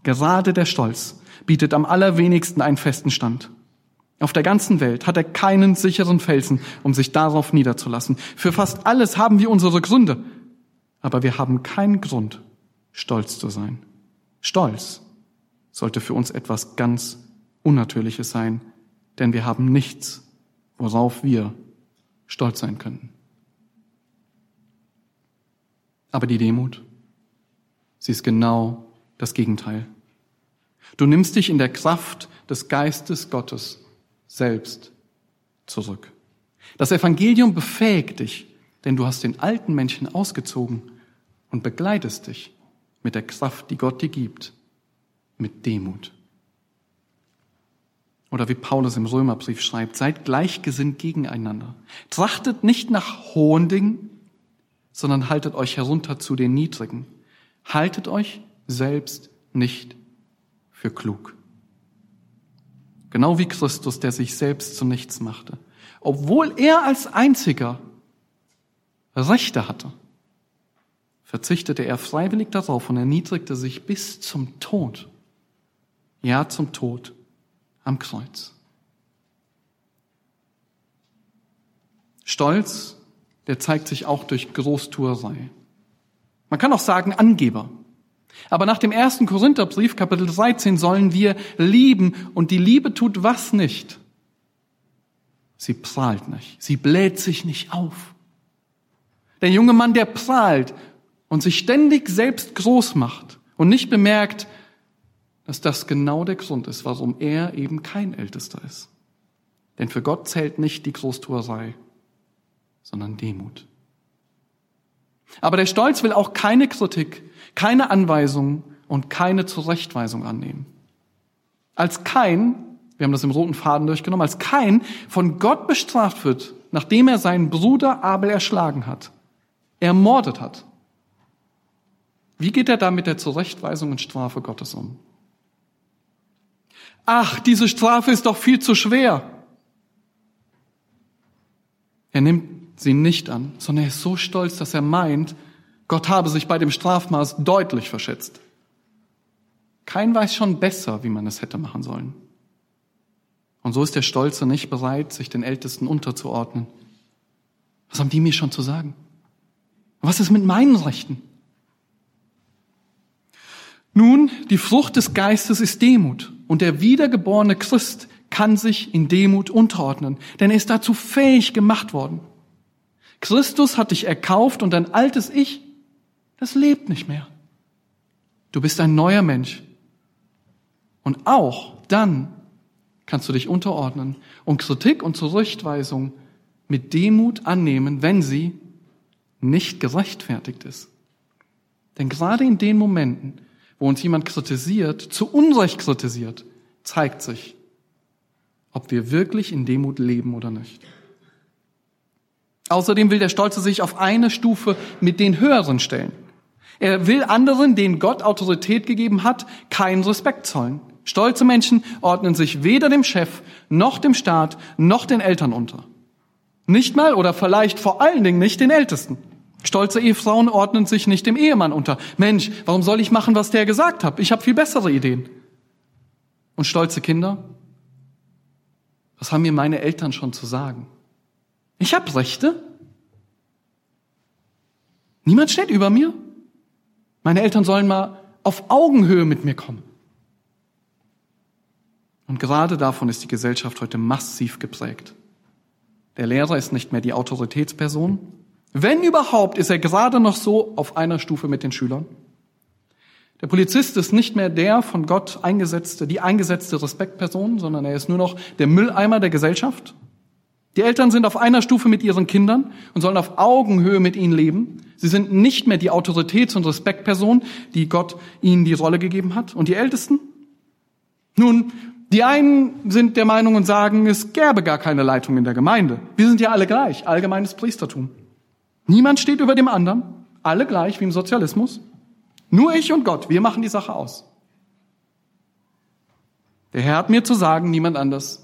Gerade der Stolz bietet am allerwenigsten einen festen Stand. Auf der ganzen Welt hat er keinen sicheren Felsen, um sich darauf niederzulassen. Für fast alles haben wir unsere Gründe, aber wir haben keinen Grund, stolz zu sein. Stolz sollte für uns etwas ganz Unnatürliches sein, denn wir haben nichts, worauf wir stolz sein könnten. Aber die Demut, sie ist genau das Gegenteil. Du nimmst dich in der Kraft des Geistes Gottes selbst zurück. Das Evangelium befähigt dich, denn du hast den alten Menschen ausgezogen und begleitest dich mit der Kraft, die Gott dir gibt mit Demut. Oder wie Paulus im Römerbrief schreibt, seid gleichgesinnt gegeneinander. Trachtet nicht nach hohen Dingen, sondern haltet euch herunter zu den Niedrigen. Haltet euch selbst nicht für klug. Genau wie Christus, der sich selbst zu nichts machte. Obwohl er als einziger Rechte hatte, verzichtete er freiwillig darauf und erniedrigte sich bis zum Tod ja zum Tod am Kreuz. Stolz, der zeigt sich auch durch Großtuerei. Man kann auch sagen Angeber. Aber nach dem ersten Korintherbrief, Kapitel 13, sollen wir lieben und die Liebe tut was nicht? Sie prahlt nicht. Sie bläht sich nicht auf. Der junge Mann, der prahlt und sich ständig selbst groß macht und nicht bemerkt, dass das genau der Grund ist, warum er eben kein Ältester ist. Denn für Gott zählt nicht die Großtuerei, sondern Demut. Aber der Stolz will auch keine Kritik, keine Anweisung und keine Zurechtweisung annehmen. Als kein, wir haben das im roten Faden durchgenommen, als kein von Gott bestraft wird, nachdem er seinen Bruder Abel erschlagen hat, ermordet hat. Wie geht er da mit der Zurechtweisung und Strafe Gottes um? Ach, diese Strafe ist doch viel zu schwer. Er nimmt sie nicht an, sondern er ist so stolz, dass er meint, Gott habe sich bei dem Strafmaß deutlich verschätzt. Kein weiß schon besser, wie man es hätte machen sollen. Und so ist der Stolze nicht bereit, sich den Ältesten unterzuordnen. Was haben die mir schon zu sagen? Was ist mit meinen Rechten? Nun, die Frucht des Geistes ist Demut. Und der wiedergeborene Christ kann sich in Demut unterordnen, denn er ist dazu fähig gemacht worden. Christus hat dich erkauft und dein altes Ich, das lebt nicht mehr. Du bist ein neuer Mensch. Und auch dann kannst du dich unterordnen und Kritik und Zurechtweisung mit Demut annehmen, wenn sie nicht gerechtfertigt ist. Denn gerade in den Momenten, wo uns jemand kritisiert, zu Unrecht kritisiert, zeigt sich, ob wir wirklich in Demut leben oder nicht. Außerdem will der Stolze sich auf eine Stufe mit den Höheren stellen. Er will anderen, denen Gott Autorität gegeben hat, keinen Respekt zollen. Stolze Menschen ordnen sich weder dem Chef, noch dem Staat, noch den Eltern unter. Nicht mal oder vielleicht vor allen Dingen nicht den Ältesten. Stolze Ehefrauen ordnen sich nicht dem Ehemann unter. Mensch, warum soll ich machen, was der gesagt hat? Ich habe viel bessere Ideen. Und stolze Kinder? Was haben mir meine Eltern schon zu sagen? Ich habe Rechte. Niemand steht über mir. Meine Eltern sollen mal auf Augenhöhe mit mir kommen. Und gerade davon ist die Gesellschaft heute massiv geprägt. Der Lehrer ist nicht mehr die Autoritätsperson, wenn überhaupt, ist er gerade noch so auf einer Stufe mit den Schülern. Der Polizist ist nicht mehr der von Gott eingesetzte, die eingesetzte Respektperson, sondern er ist nur noch der Mülleimer der Gesellschaft. Die Eltern sind auf einer Stufe mit ihren Kindern und sollen auf Augenhöhe mit ihnen leben. Sie sind nicht mehr die Autoritäts- und Respektperson, die Gott ihnen die Rolle gegeben hat. Und die Ältesten? Nun, die einen sind der Meinung und sagen, es gäbe gar keine Leitung in der Gemeinde. Wir sind ja alle gleich, allgemeines Priestertum. Niemand steht über dem anderen, alle gleich wie im Sozialismus. Nur ich und Gott, wir machen die Sache aus. Der Herr hat mir zu sagen, niemand anders.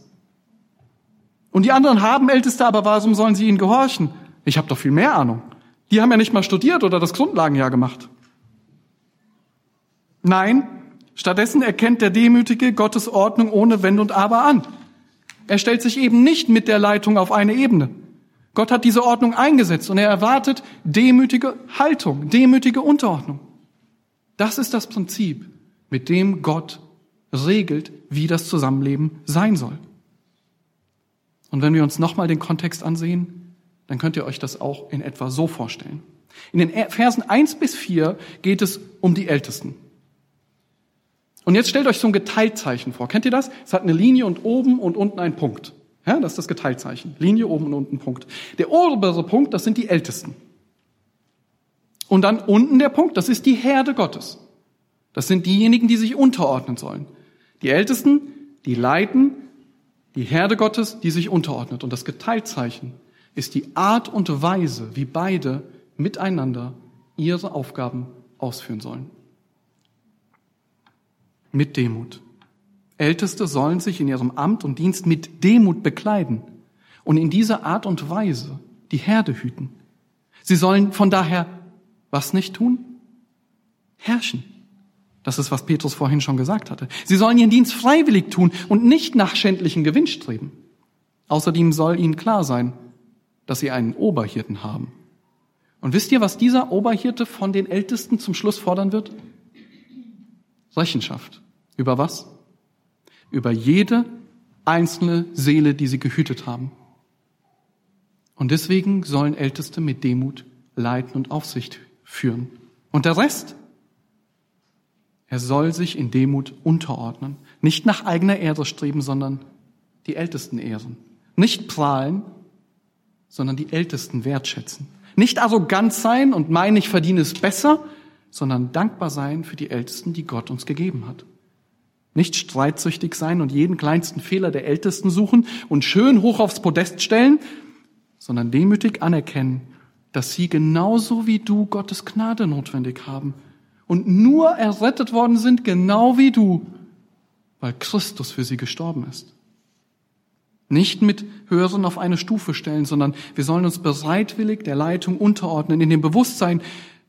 Und die anderen haben Älteste, aber warum sollen sie ihnen gehorchen? Ich habe doch viel mehr Ahnung. Die haben ja nicht mal studiert oder das Grundlagenjahr gemacht. Nein, stattdessen erkennt der Demütige Gottes Ordnung ohne Wenn und Aber an. Er stellt sich eben nicht mit der Leitung auf eine Ebene. Gott hat diese Ordnung eingesetzt und er erwartet demütige Haltung, demütige Unterordnung. Das ist das Prinzip, mit dem Gott regelt, wie das Zusammenleben sein soll. Und wenn wir uns nochmal den Kontext ansehen, dann könnt ihr euch das auch in etwa so vorstellen. In den Versen eins bis vier geht es um die Ältesten. Und jetzt stellt euch so ein Geteiltzeichen vor. Kennt ihr das? Es hat eine Linie und oben und unten ein Punkt. Ja, das ist das Geteiltzeichen. Linie oben und unten Punkt. Der obere Punkt, das sind die Ältesten. Und dann unten der Punkt, das ist die Herde Gottes. Das sind diejenigen, die sich unterordnen sollen. Die Ältesten, die leiten, die Herde Gottes, die sich unterordnet. Und das Geteiltzeichen ist die Art und Weise, wie beide miteinander ihre Aufgaben ausführen sollen. Mit Demut. Älteste sollen sich in ihrem Amt und Dienst mit Demut bekleiden und in dieser Art und Weise die Herde hüten. Sie sollen von daher was nicht tun? Herrschen. Das ist, was Petrus vorhin schon gesagt hatte. Sie sollen ihren Dienst freiwillig tun und nicht nach schändlichen Gewinn streben. Außerdem soll ihnen klar sein, dass sie einen Oberhirten haben. Und wisst ihr, was dieser Oberhirte von den Ältesten zum Schluss fordern wird? Rechenschaft. Über was? über jede einzelne Seele, die sie gehütet haben. Und deswegen sollen Älteste mit Demut leiten und Aufsicht führen. Und der Rest? Er soll sich in Demut unterordnen. Nicht nach eigener Ehre streben, sondern die Ältesten ehren. Nicht prahlen, sondern die Ältesten wertschätzen. Nicht arrogant sein und meinen, ich verdiene es besser, sondern dankbar sein für die Ältesten, die Gott uns gegeben hat. Nicht streitsüchtig sein und jeden kleinsten Fehler der Ältesten suchen und schön hoch aufs Podest stellen, sondern demütig anerkennen, dass sie genauso wie du Gottes Gnade notwendig haben und nur errettet worden sind, genau wie du, weil Christus für sie gestorben ist. Nicht mit Hören auf eine Stufe stellen, sondern wir sollen uns bereitwillig der Leitung unterordnen, in dem Bewusstsein,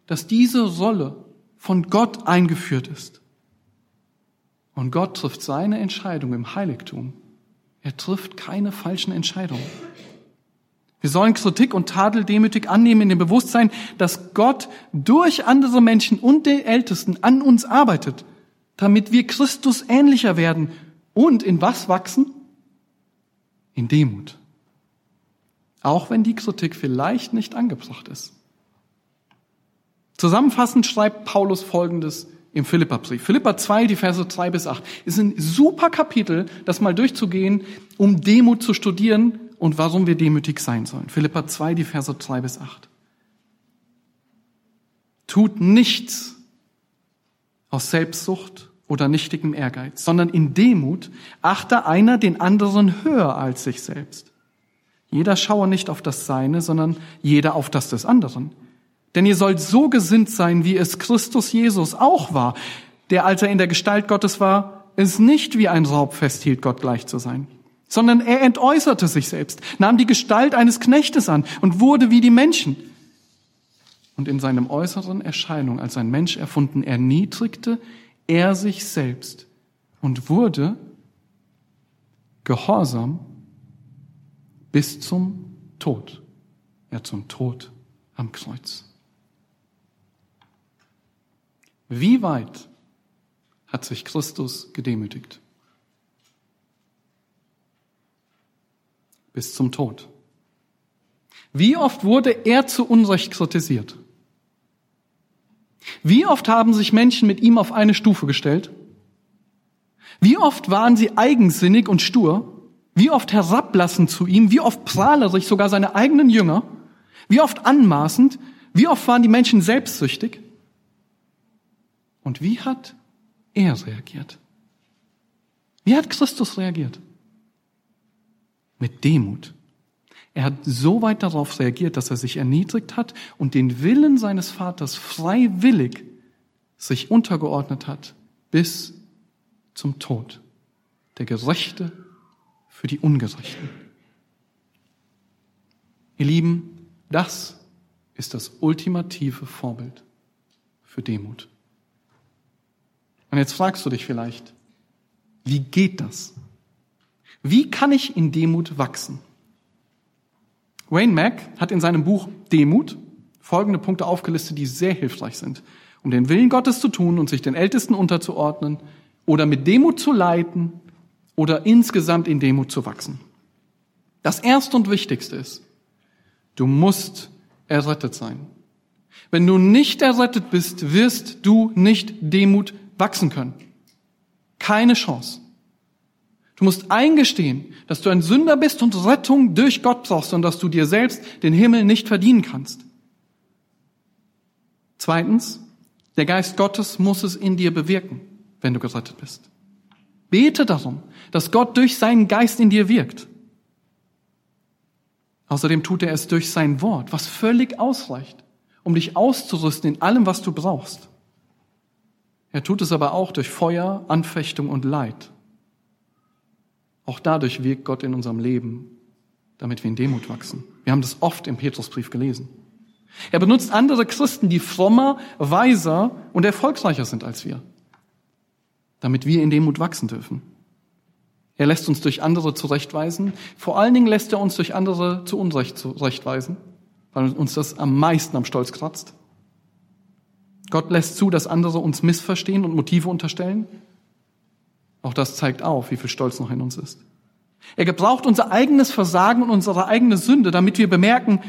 dass diese Rolle von Gott eingeführt ist. Und Gott trifft seine Entscheidung im Heiligtum. Er trifft keine falschen Entscheidungen. Wir sollen Kritik und Tadel demütig annehmen in dem Bewusstsein, dass Gott durch andere Menschen und den Ältesten an uns arbeitet, damit wir Christus ähnlicher werden und in was wachsen? in Demut. Auch wenn die Kritik vielleicht nicht angebracht ist. Zusammenfassend schreibt Paulus Folgendes im Philipperbrief. Philippa 2, die Verse 3 bis 8. ist ein super Kapitel, das mal durchzugehen, um Demut zu studieren und warum wir demütig sein sollen. Philippa 2, die Verse 3 bis 8. Tut nichts aus Selbstsucht oder nichtigem Ehrgeiz, sondern in Demut achte einer den anderen höher als sich selbst. Jeder schaue nicht auf das Seine, sondern jeder auf das des anderen. Denn ihr sollt so gesinnt sein, wie es Christus Jesus auch war, der, als er in der Gestalt Gottes war, es nicht wie ein Raub festhielt, Gott gleich zu sein, sondern er entäußerte sich selbst, nahm die Gestalt eines Knechtes an und wurde wie die Menschen. Und in seinem äußeren Erscheinung als ein Mensch erfunden, erniedrigte er sich selbst und wurde gehorsam bis zum Tod. Ja, zum Tod am Kreuz. Wie weit hat sich Christus gedemütigt? Bis zum Tod. Wie oft wurde er zu Unrecht kritisiert? Wie oft haben sich Menschen mit ihm auf eine Stufe gestellt? Wie oft waren sie eigensinnig und stur? Wie oft herablassend zu ihm? Wie oft prahlerisch sogar seine eigenen Jünger? Wie oft anmaßend? Wie oft waren die Menschen selbstsüchtig? Und wie hat er reagiert? Wie hat Christus reagiert? Mit Demut. Er hat so weit darauf reagiert, dass er sich erniedrigt hat und den Willen seines Vaters freiwillig sich untergeordnet hat bis zum Tod. Der Gerechte für die Ungerechten. Ihr Lieben, das ist das ultimative Vorbild für Demut. Und jetzt fragst du dich vielleicht, wie geht das? Wie kann ich in Demut wachsen? Wayne Mack hat in seinem Buch Demut folgende Punkte aufgelistet, die sehr hilfreich sind, um den Willen Gottes zu tun und sich den Ältesten unterzuordnen oder mit Demut zu leiten oder insgesamt in Demut zu wachsen. Das erste und wichtigste ist, du musst errettet sein. Wenn du nicht errettet bist, wirst du nicht Demut wachsen können. Keine Chance. Du musst eingestehen, dass du ein Sünder bist und Rettung durch Gott brauchst und dass du dir selbst den Himmel nicht verdienen kannst. Zweitens, der Geist Gottes muss es in dir bewirken, wenn du gerettet bist. Bete darum, dass Gott durch seinen Geist in dir wirkt. Außerdem tut er es durch sein Wort, was völlig ausreicht, um dich auszurüsten in allem, was du brauchst. Er tut es aber auch durch Feuer, Anfechtung und Leid. Auch dadurch wirkt Gott in unserem Leben, damit wir in Demut wachsen. Wir haben das oft im Petrusbrief gelesen. Er benutzt andere Christen, die frommer, weiser und erfolgreicher sind als wir, damit wir in Demut wachsen dürfen. Er lässt uns durch andere zurechtweisen. Vor allen Dingen lässt er uns durch andere zu Unrecht zurechtweisen, weil uns das am meisten am Stolz kratzt. Gott lässt zu, dass andere uns missverstehen und Motive unterstellen. Auch das zeigt auf, wie viel Stolz noch in uns ist. Er gebraucht unser eigenes Versagen und unsere eigene Sünde, damit wir bemerken,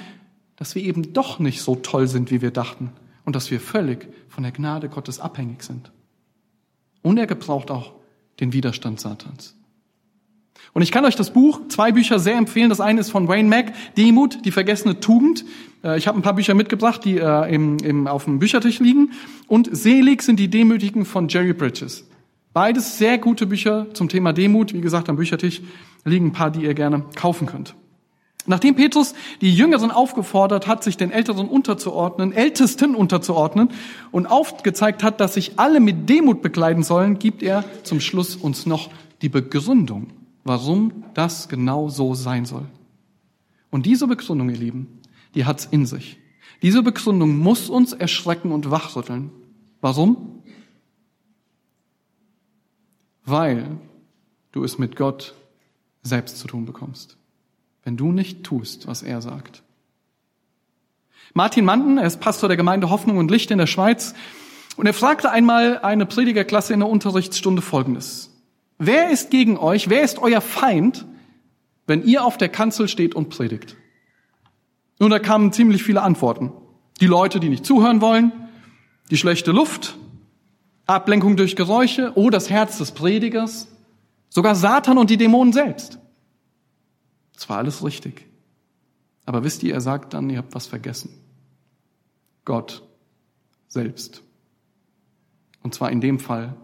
dass wir eben doch nicht so toll sind, wie wir dachten und dass wir völlig von der Gnade Gottes abhängig sind. Und er gebraucht auch den Widerstand Satans. Und ich kann euch das Buch, zwei Bücher sehr empfehlen. Das eine ist von Wayne Mack, Demut, die vergessene Tugend. Äh, ich habe ein paar Bücher mitgebracht, die äh, auf dem Büchertisch liegen. Und Selig sind die Demütigen von Jerry Bridges. Beides sehr gute Bücher zum Thema Demut. Wie gesagt, am Büchertisch liegen ein paar, die ihr gerne kaufen könnt. Nachdem Petrus die Jüngeren aufgefordert hat, sich den Älteren unterzuordnen, Ältesten unterzuordnen und aufgezeigt hat, dass sich alle mit Demut bekleiden sollen, gibt er zum Schluss uns noch die Begründung, warum das genau so sein soll. Und diese Begründung, ihr Lieben, die hat's in sich. Diese Begründung muss uns erschrecken und wachrütteln. Warum? Weil du es mit Gott selbst zu tun bekommst wenn du nicht tust, was er sagt. Martin Manden, er ist Pastor der Gemeinde Hoffnung und Licht in der Schweiz, und er fragte einmal eine Predigerklasse in der Unterrichtsstunde Folgendes. Wer ist gegen euch, wer ist euer Feind, wenn ihr auf der Kanzel steht und predigt? Nun, da kamen ziemlich viele Antworten. Die Leute, die nicht zuhören wollen, die schlechte Luft, Ablenkung durch Geräusche, oh, das Herz des Predigers, sogar Satan und die Dämonen selbst. Das war alles richtig. Aber wisst ihr, er sagt dann, ihr habt was vergessen. Gott selbst. Und zwar in dem Fall,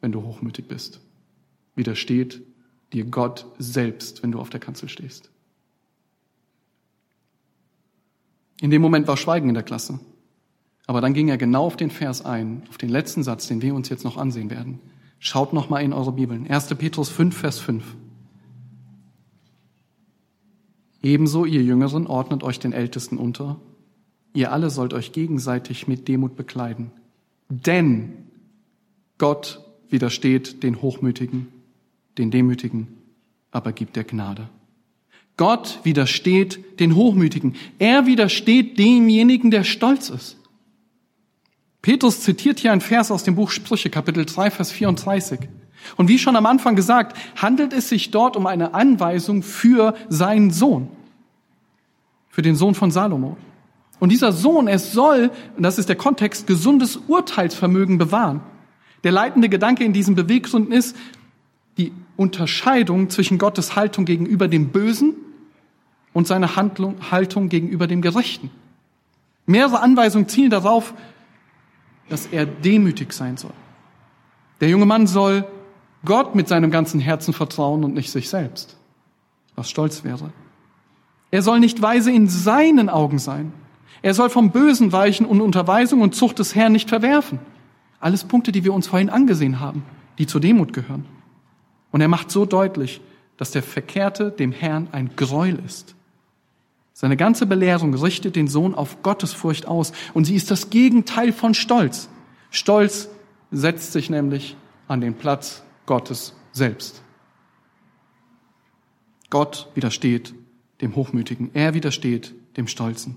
wenn du hochmütig bist. Widersteht dir Gott selbst, wenn du auf der Kanzel stehst. In dem Moment war Schweigen in der Klasse. Aber dann ging er genau auf den Vers ein, auf den letzten Satz, den wir uns jetzt noch ansehen werden. Schaut noch mal in eure Bibeln. 1. Petrus 5, Vers 5. Ebenso, ihr Jüngeren, ordnet euch den Ältesten unter. Ihr alle sollt euch gegenseitig mit Demut bekleiden. Denn Gott widersteht den Hochmütigen, den Demütigen, aber gibt der Gnade. Gott widersteht den Hochmütigen. Er widersteht demjenigen, der stolz ist. Petrus zitiert hier ein Vers aus dem Buch Sprüche, Kapitel 3, Vers 34. Und wie schon am Anfang gesagt, handelt es sich dort um eine Anweisung für seinen Sohn, für den Sohn von Salomo. Und dieser Sohn, er soll, und das ist der Kontext, gesundes Urteilsvermögen bewahren. Der leitende Gedanke in diesen Beweggründen ist die Unterscheidung zwischen Gottes Haltung gegenüber dem Bösen und seiner Haltung gegenüber dem Gerechten. Mehrere Anweisungen zielen darauf, dass er demütig sein soll. Der junge Mann soll Gott mit seinem ganzen Herzen vertrauen und nicht sich selbst, was stolz wäre. Er soll nicht weise in seinen Augen sein. Er soll vom Bösen weichen und Unterweisung und Zucht des Herrn nicht verwerfen. Alles Punkte, die wir uns vorhin angesehen haben, die zur Demut gehören. Und er macht so deutlich, dass der Verkehrte dem Herrn ein Gräuel ist. Seine ganze Belehrung richtet den Sohn auf Gottesfurcht aus und sie ist das Gegenteil von Stolz. Stolz setzt sich nämlich an den Platz Gottes selbst. Gott widersteht dem Hochmütigen. Er widersteht dem Stolzen.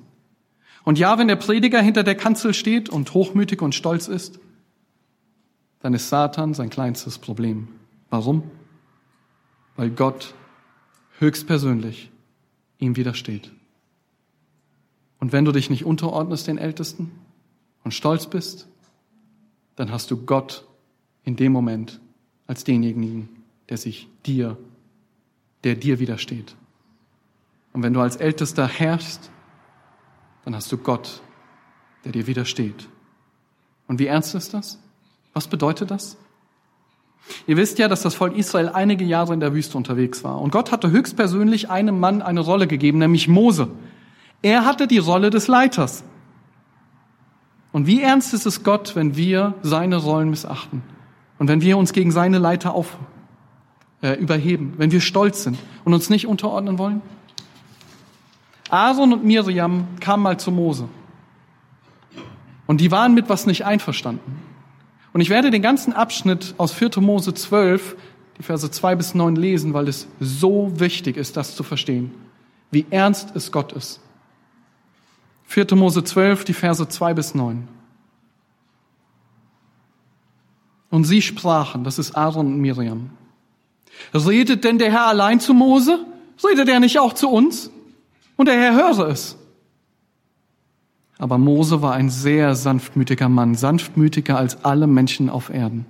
Und ja, wenn der Prediger hinter der Kanzel steht und hochmütig und stolz ist, dann ist Satan sein kleinstes Problem. Warum? Weil Gott höchstpersönlich ihm widersteht. Und wenn du dich nicht unterordnest den Ältesten und stolz bist, dann hast du Gott in dem Moment als denjenigen, der sich dir, der dir widersteht. Und wenn du als Ältester herrschst, dann hast du Gott, der dir widersteht. Und wie ernst ist das? Was bedeutet das? Ihr wisst ja, dass das Volk Israel einige Jahre in der Wüste unterwegs war. Und Gott hatte höchstpersönlich einem Mann eine Rolle gegeben, nämlich Mose. Er hatte die Rolle des Leiters. Und wie ernst ist es Gott, wenn wir seine Rollen missachten? Und wenn wir uns gegen seine Leiter auf, äh, überheben, wenn wir stolz sind und uns nicht unterordnen wollen? Aaron und Miriam kamen mal zu Mose. Und die waren mit was nicht einverstanden. Und ich werde den ganzen Abschnitt aus 4. Mose 12, die Verse 2 bis 9 lesen, weil es so wichtig ist, das zu verstehen, wie ernst es Gott ist. 4. Mose 12, die Verse 2 bis 9. Und sie sprachen, das ist Aaron und Miriam. Redet denn der Herr allein zu Mose? Redet er nicht auch zu uns? Und der Herr höre es. Aber Mose war ein sehr sanftmütiger Mann, sanftmütiger als alle Menschen auf Erden.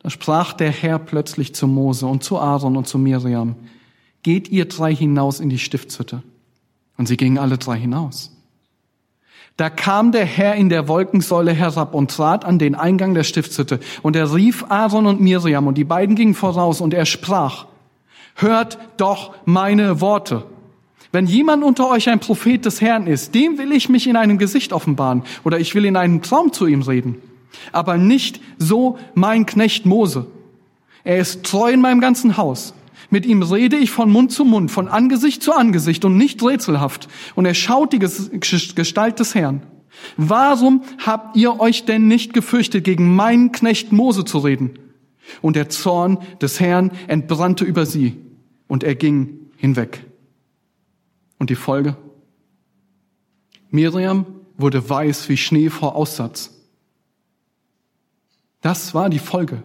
Da sprach der Herr plötzlich zu Mose und zu Aaron und zu Miriam, geht ihr drei hinaus in die Stiftshütte. Und sie gingen alle drei hinaus. Da kam der Herr in der Wolkensäule herab und trat an den Eingang der Stiftshütte. Und er rief Aaron und Miriam und die beiden gingen voraus und er sprach, hört doch meine Worte. Wenn jemand unter euch ein Prophet des Herrn ist, dem will ich mich in einem Gesicht offenbaren oder ich will in einem Traum zu ihm reden. Aber nicht so mein Knecht Mose. Er ist treu in meinem ganzen Haus. Mit ihm rede ich von Mund zu Mund, von Angesicht zu Angesicht und nicht rätselhaft. Und er schaut die Gestalt des Herrn. Warum habt ihr euch denn nicht gefürchtet, gegen meinen Knecht Mose zu reden? Und der Zorn des Herrn entbrannte über sie und er ging hinweg. Und die Folge? Miriam wurde weiß wie Schnee vor Aussatz. Das war die Folge.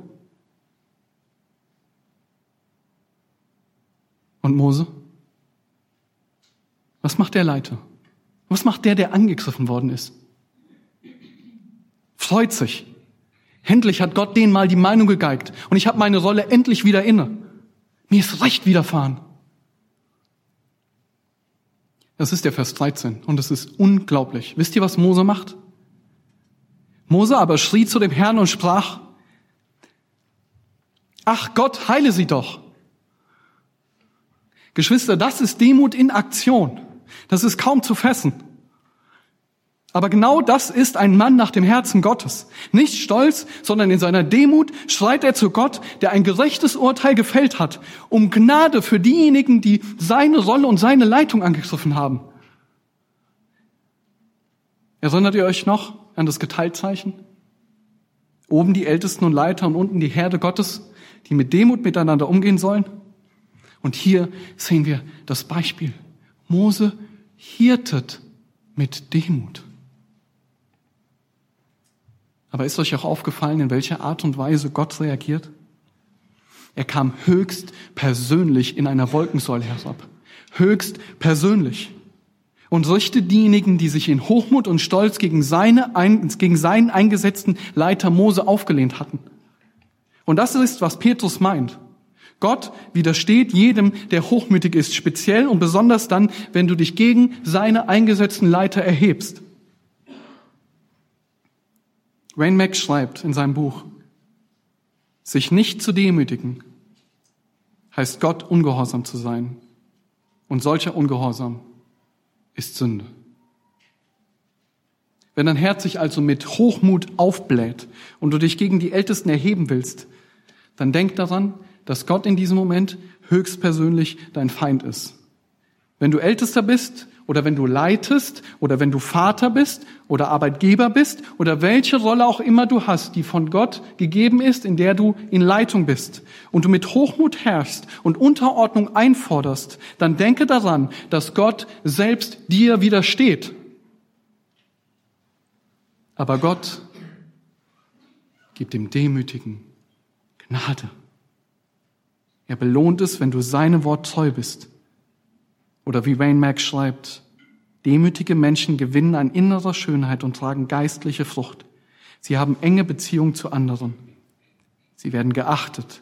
Und Mose? Was macht der Leiter? Was macht der, der angegriffen worden ist? Freut sich. Endlich hat Gott denen mal die Meinung gegeigt und ich habe meine Rolle endlich wieder inne. Mir ist Recht widerfahren. Das ist der Vers 13 und es ist unglaublich. Wisst ihr, was Mose macht? Mose aber schrie zu dem Herrn und sprach, Ach Gott, heile sie doch. Geschwister, das ist Demut in Aktion. Das ist kaum zu fassen. Aber genau das ist ein Mann nach dem Herzen Gottes. Nicht stolz, sondern in seiner Demut schreit er zu Gott, der ein gerechtes Urteil gefällt hat, um Gnade für diejenigen, die seine Rolle und seine Leitung angegriffen haben. Erinnert ihr euch noch an das Geteiltzeichen? Oben die Ältesten und Leiter und unten die Herde Gottes, die mit Demut miteinander umgehen sollen? Und hier sehen wir das Beispiel. Mose hirtet mit Demut. Aber ist euch auch aufgefallen, in welcher Art und Weise Gott reagiert? Er kam höchst persönlich in einer Wolkensäule herab. Höchst persönlich. Und richtet diejenigen, die sich in Hochmut und Stolz gegen, seine, gegen seinen eingesetzten Leiter Mose aufgelehnt hatten. Und das ist, was Petrus meint. Gott widersteht jedem, der hochmütig ist, speziell und besonders dann, wenn du dich gegen seine eingesetzten Leiter erhebst. Wayne Mack schreibt in seinem Buch, sich nicht zu demütigen, heißt Gott ungehorsam zu sein. Und solcher Ungehorsam ist Sünde. Wenn dein Herz sich also mit Hochmut aufbläht und du dich gegen die Ältesten erheben willst, dann denk daran, dass Gott in diesem Moment höchstpersönlich dein Feind ist. Wenn du Ältester bist oder wenn du leitest oder wenn du Vater bist oder Arbeitgeber bist oder welche Rolle auch immer du hast, die von Gott gegeben ist, in der du in Leitung bist und du mit Hochmut herrschst und Unterordnung einforderst, dann denke daran, dass Gott selbst dir widersteht. Aber Gott gibt dem Demütigen Gnade. Er belohnt es, wenn du seinem Wort treu bist. Oder wie Wayne Mack schreibt, demütige Menschen gewinnen an innerer Schönheit und tragen geistliche Frucht. Sie haben enge Beziehungen zu anderen. Sie werden geachtet.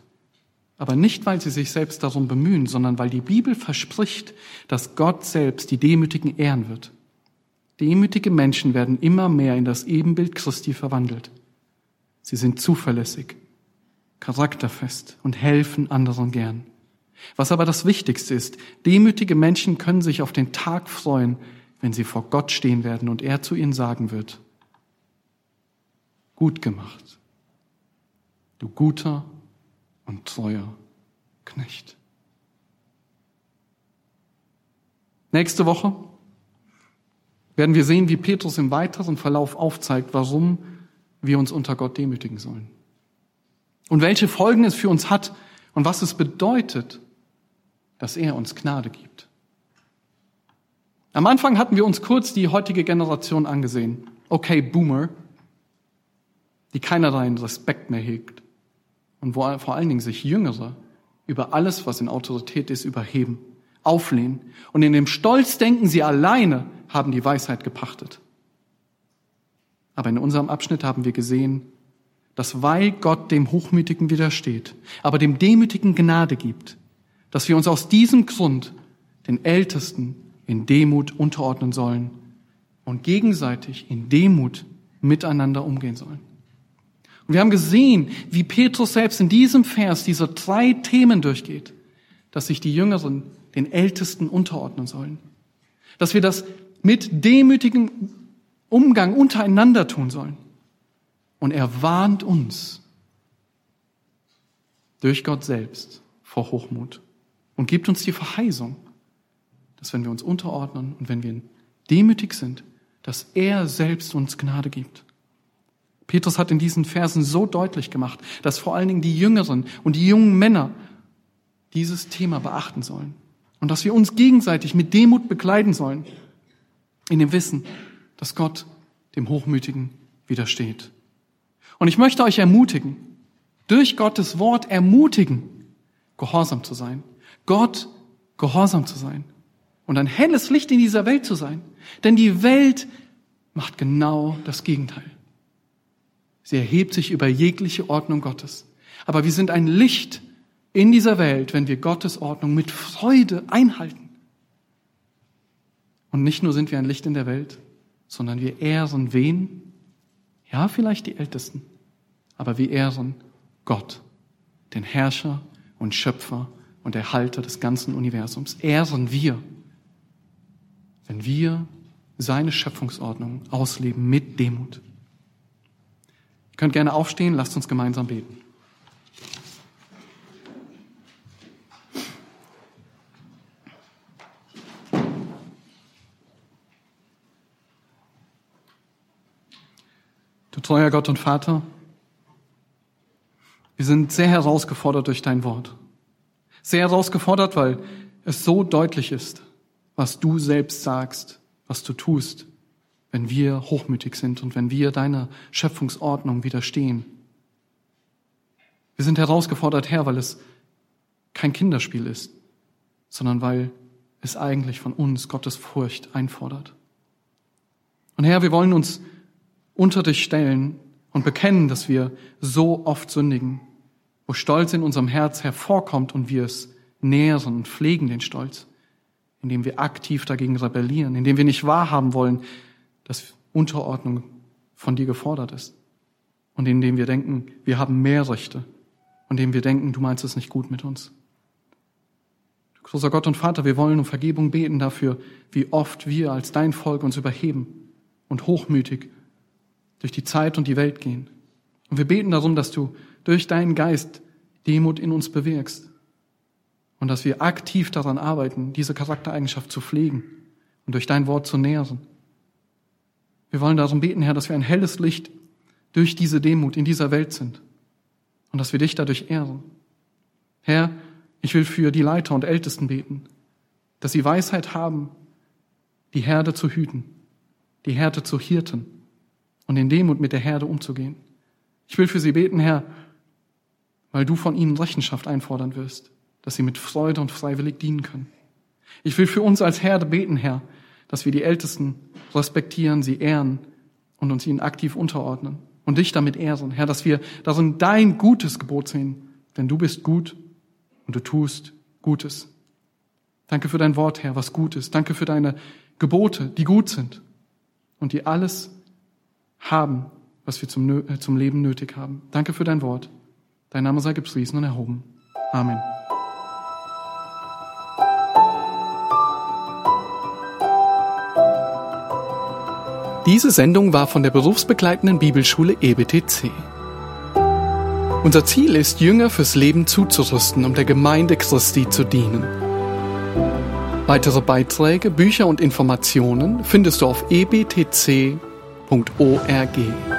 Aber nicht, weil sie sich selbst darum bemühen, sondern weil die Bibel verspricht, dass Gott selbst die Demütigen ehren wird. Demütige Menschen werden immer mehr in das Ebenbild Christi verwandelt. Sie sind zuverlässig charakterfest und helfen anderen gern. Was aber das Wichtigste ist, demütige Menschen können sich auf den Tag freuen, wenn sie vor Gott stehen werden und er zu ihnen sagen wird, gut gemacht, du guter und treuer Knecht. Nächste Woche werden wir sehen, wie Petrus im weiteren Verlauf aufzeigt, warum wir uns unter Gott demütigen sollen und welche Folgen es für uns hat und was es bedeutet, dass er uns Gnade gibt. Am Anfang hatten wir uns kurz die heutige Generation angesehen. Okay, Boomer, die keinerlei Respekt mehr hegt und wo vor allen Dingen sich Jüngere über alles, was in Autorität ist, überheben, auflehnen und in dem Stolz denken, sie alleine haben die Weisheit gepachtet. Aber in unserem Abschnitt haben wir gesehen, dass weil Gott dem Hochmütigen widersteht, aber dem Demütigen Gnade gibt, dass wir uns aus diesem Grund den Ältesten in Demut unterordnen sollen und gegenseitig in Demut miteinander umgehen sollen. Und wir haben gesehen, wie Petrus selbst in diesem Vers diese drei Themen durchgeht, dass sich die Jüngeren den Ältesten unterordnen sollen, dass wir das mit demütigem Umgang untereinander tun sollen. Und er warnt uns durch Gott selbst vor Hochmut und gibt uns die Verheißung, dass wenn wir uns unterordnen und wenn wir demütig sind, dass er selbst uns Gnade gibt. Petrus hat in diesen Versen so deutlich gemacht, dass vor allen Dingen die Jüngeren und die jungen Männer dieses Thema beachten sollen und dass wir uns gegenseitig mit Demut bekleiden sollen, in dem Wissen, dass Gott dem Hochmütigen widersteht. Und ich möchte euch ermutigen, durch Gottes Wort ermutigen, gehorsam zu sein, Gott gehorsam zu sein und ein helles Licht in dieser Welt zu sein. Denn die Welt macht genau das Gegenteil. Sie erhebt sich über jegliche Ordnung Gottes. Aber wir sind ein Licht in dieser Welt, wenn wir Gottes Ordnung mit Freude einhalten. Und nicht nur sind wir ein Licht in der Welt, sondern wir ehren wen? Ja, vielleicht die Ältesten, aber wir ehren Gott, den Herrscher und Schöpfer und Erhalter des ganzen Universums. Ehren wir, wenn wir seine Schöpfungsordnung ausleben mit Demut. Ihr könnt gerne aufstehen, lasst uns gemeinsam beten. Treuer Gott und Vater, wir sind sehr herausgefordert durch dein Wort. Sehr herausgefordert, weil es so deutlich ist, was du selbst sagst, was du tust wenn wir hochmütig sind und wenn wir deiner Schöpfungsordnung widerstehen. Wir sind herausgefordert, Herr, weil es kein Kinderspiel ist, sondern weil es eigentlich von uns Gottes Furcht einfordert. Und Herr, wir wollen uns unter dich stellen und bekennen, dass wir so oft sündigen, wo Stolz in unserem Herz hervorkommt und wir es nähren und pflegen den Stolz, indem wir aktiv dagegen rebellieren, indem wir nicht wahrhaben wollen, dass Unterordnung von dir gefordert ist. Und indem wir denken, wir haben mehr Rechte. Und indem wir denken, du meinst es nicht gut mit uns. Großer Gott und Vater, wir wollen um Vergebung beten dafür, wie oft wir als dein Volk uns überheben und hochmütig durch die Zeit und die Welt gehen. Und wir beten darum, dass du durch deinen Geist Demut in uns bewirkst und dass wir aktiv daran arbeiten, diese Charaktereigenschaft zu pflegen und durch dein Wort zu nähren. Wir wollen darum beten, Herr, dass wir ein helles Licht durch diese Demut in dieser Welt sind und dass wir dich dadurch ehren. Herr, ich will für die Leiter und Ältesten beten, dass sie Weisheit haben, die Herde zu hüten, die Herde zu hirten und in Demut mit der Herde umzugehen. Ich will für sie beten, Herr, weil du von ihnen Rechenschaft einfordern wirst, dass sie mit Freude und freiwillig dienen können. Ich will für uns als Herde beten, Herr, dass wir die Ältesten respektieren, sie ehren und uns ihnen aktiv unterordnen und dich damit ehren. Herr, dass wir darin dein gutes Gebot sehen, denn du bist gut und du tust Gutes. Danke für dein Wort, Herr, was gut ist. Danke für deine Gebote, die gut sind und die alles haben, was wir zum, äh, zum Leben nötig haben. Danke für dein Wort. Dein Name sei gepriesen und erhoben. Amen. Diese Sendung war von der berufsbegleitenden Bibelschule EBTC. Unser Ziel ist, Jünger fürs Leben zuzurüsten, um der Gemeinde Christi zu dienen. Weitere Beiträge, Bücher und Informationen findest du auf ebtc.org.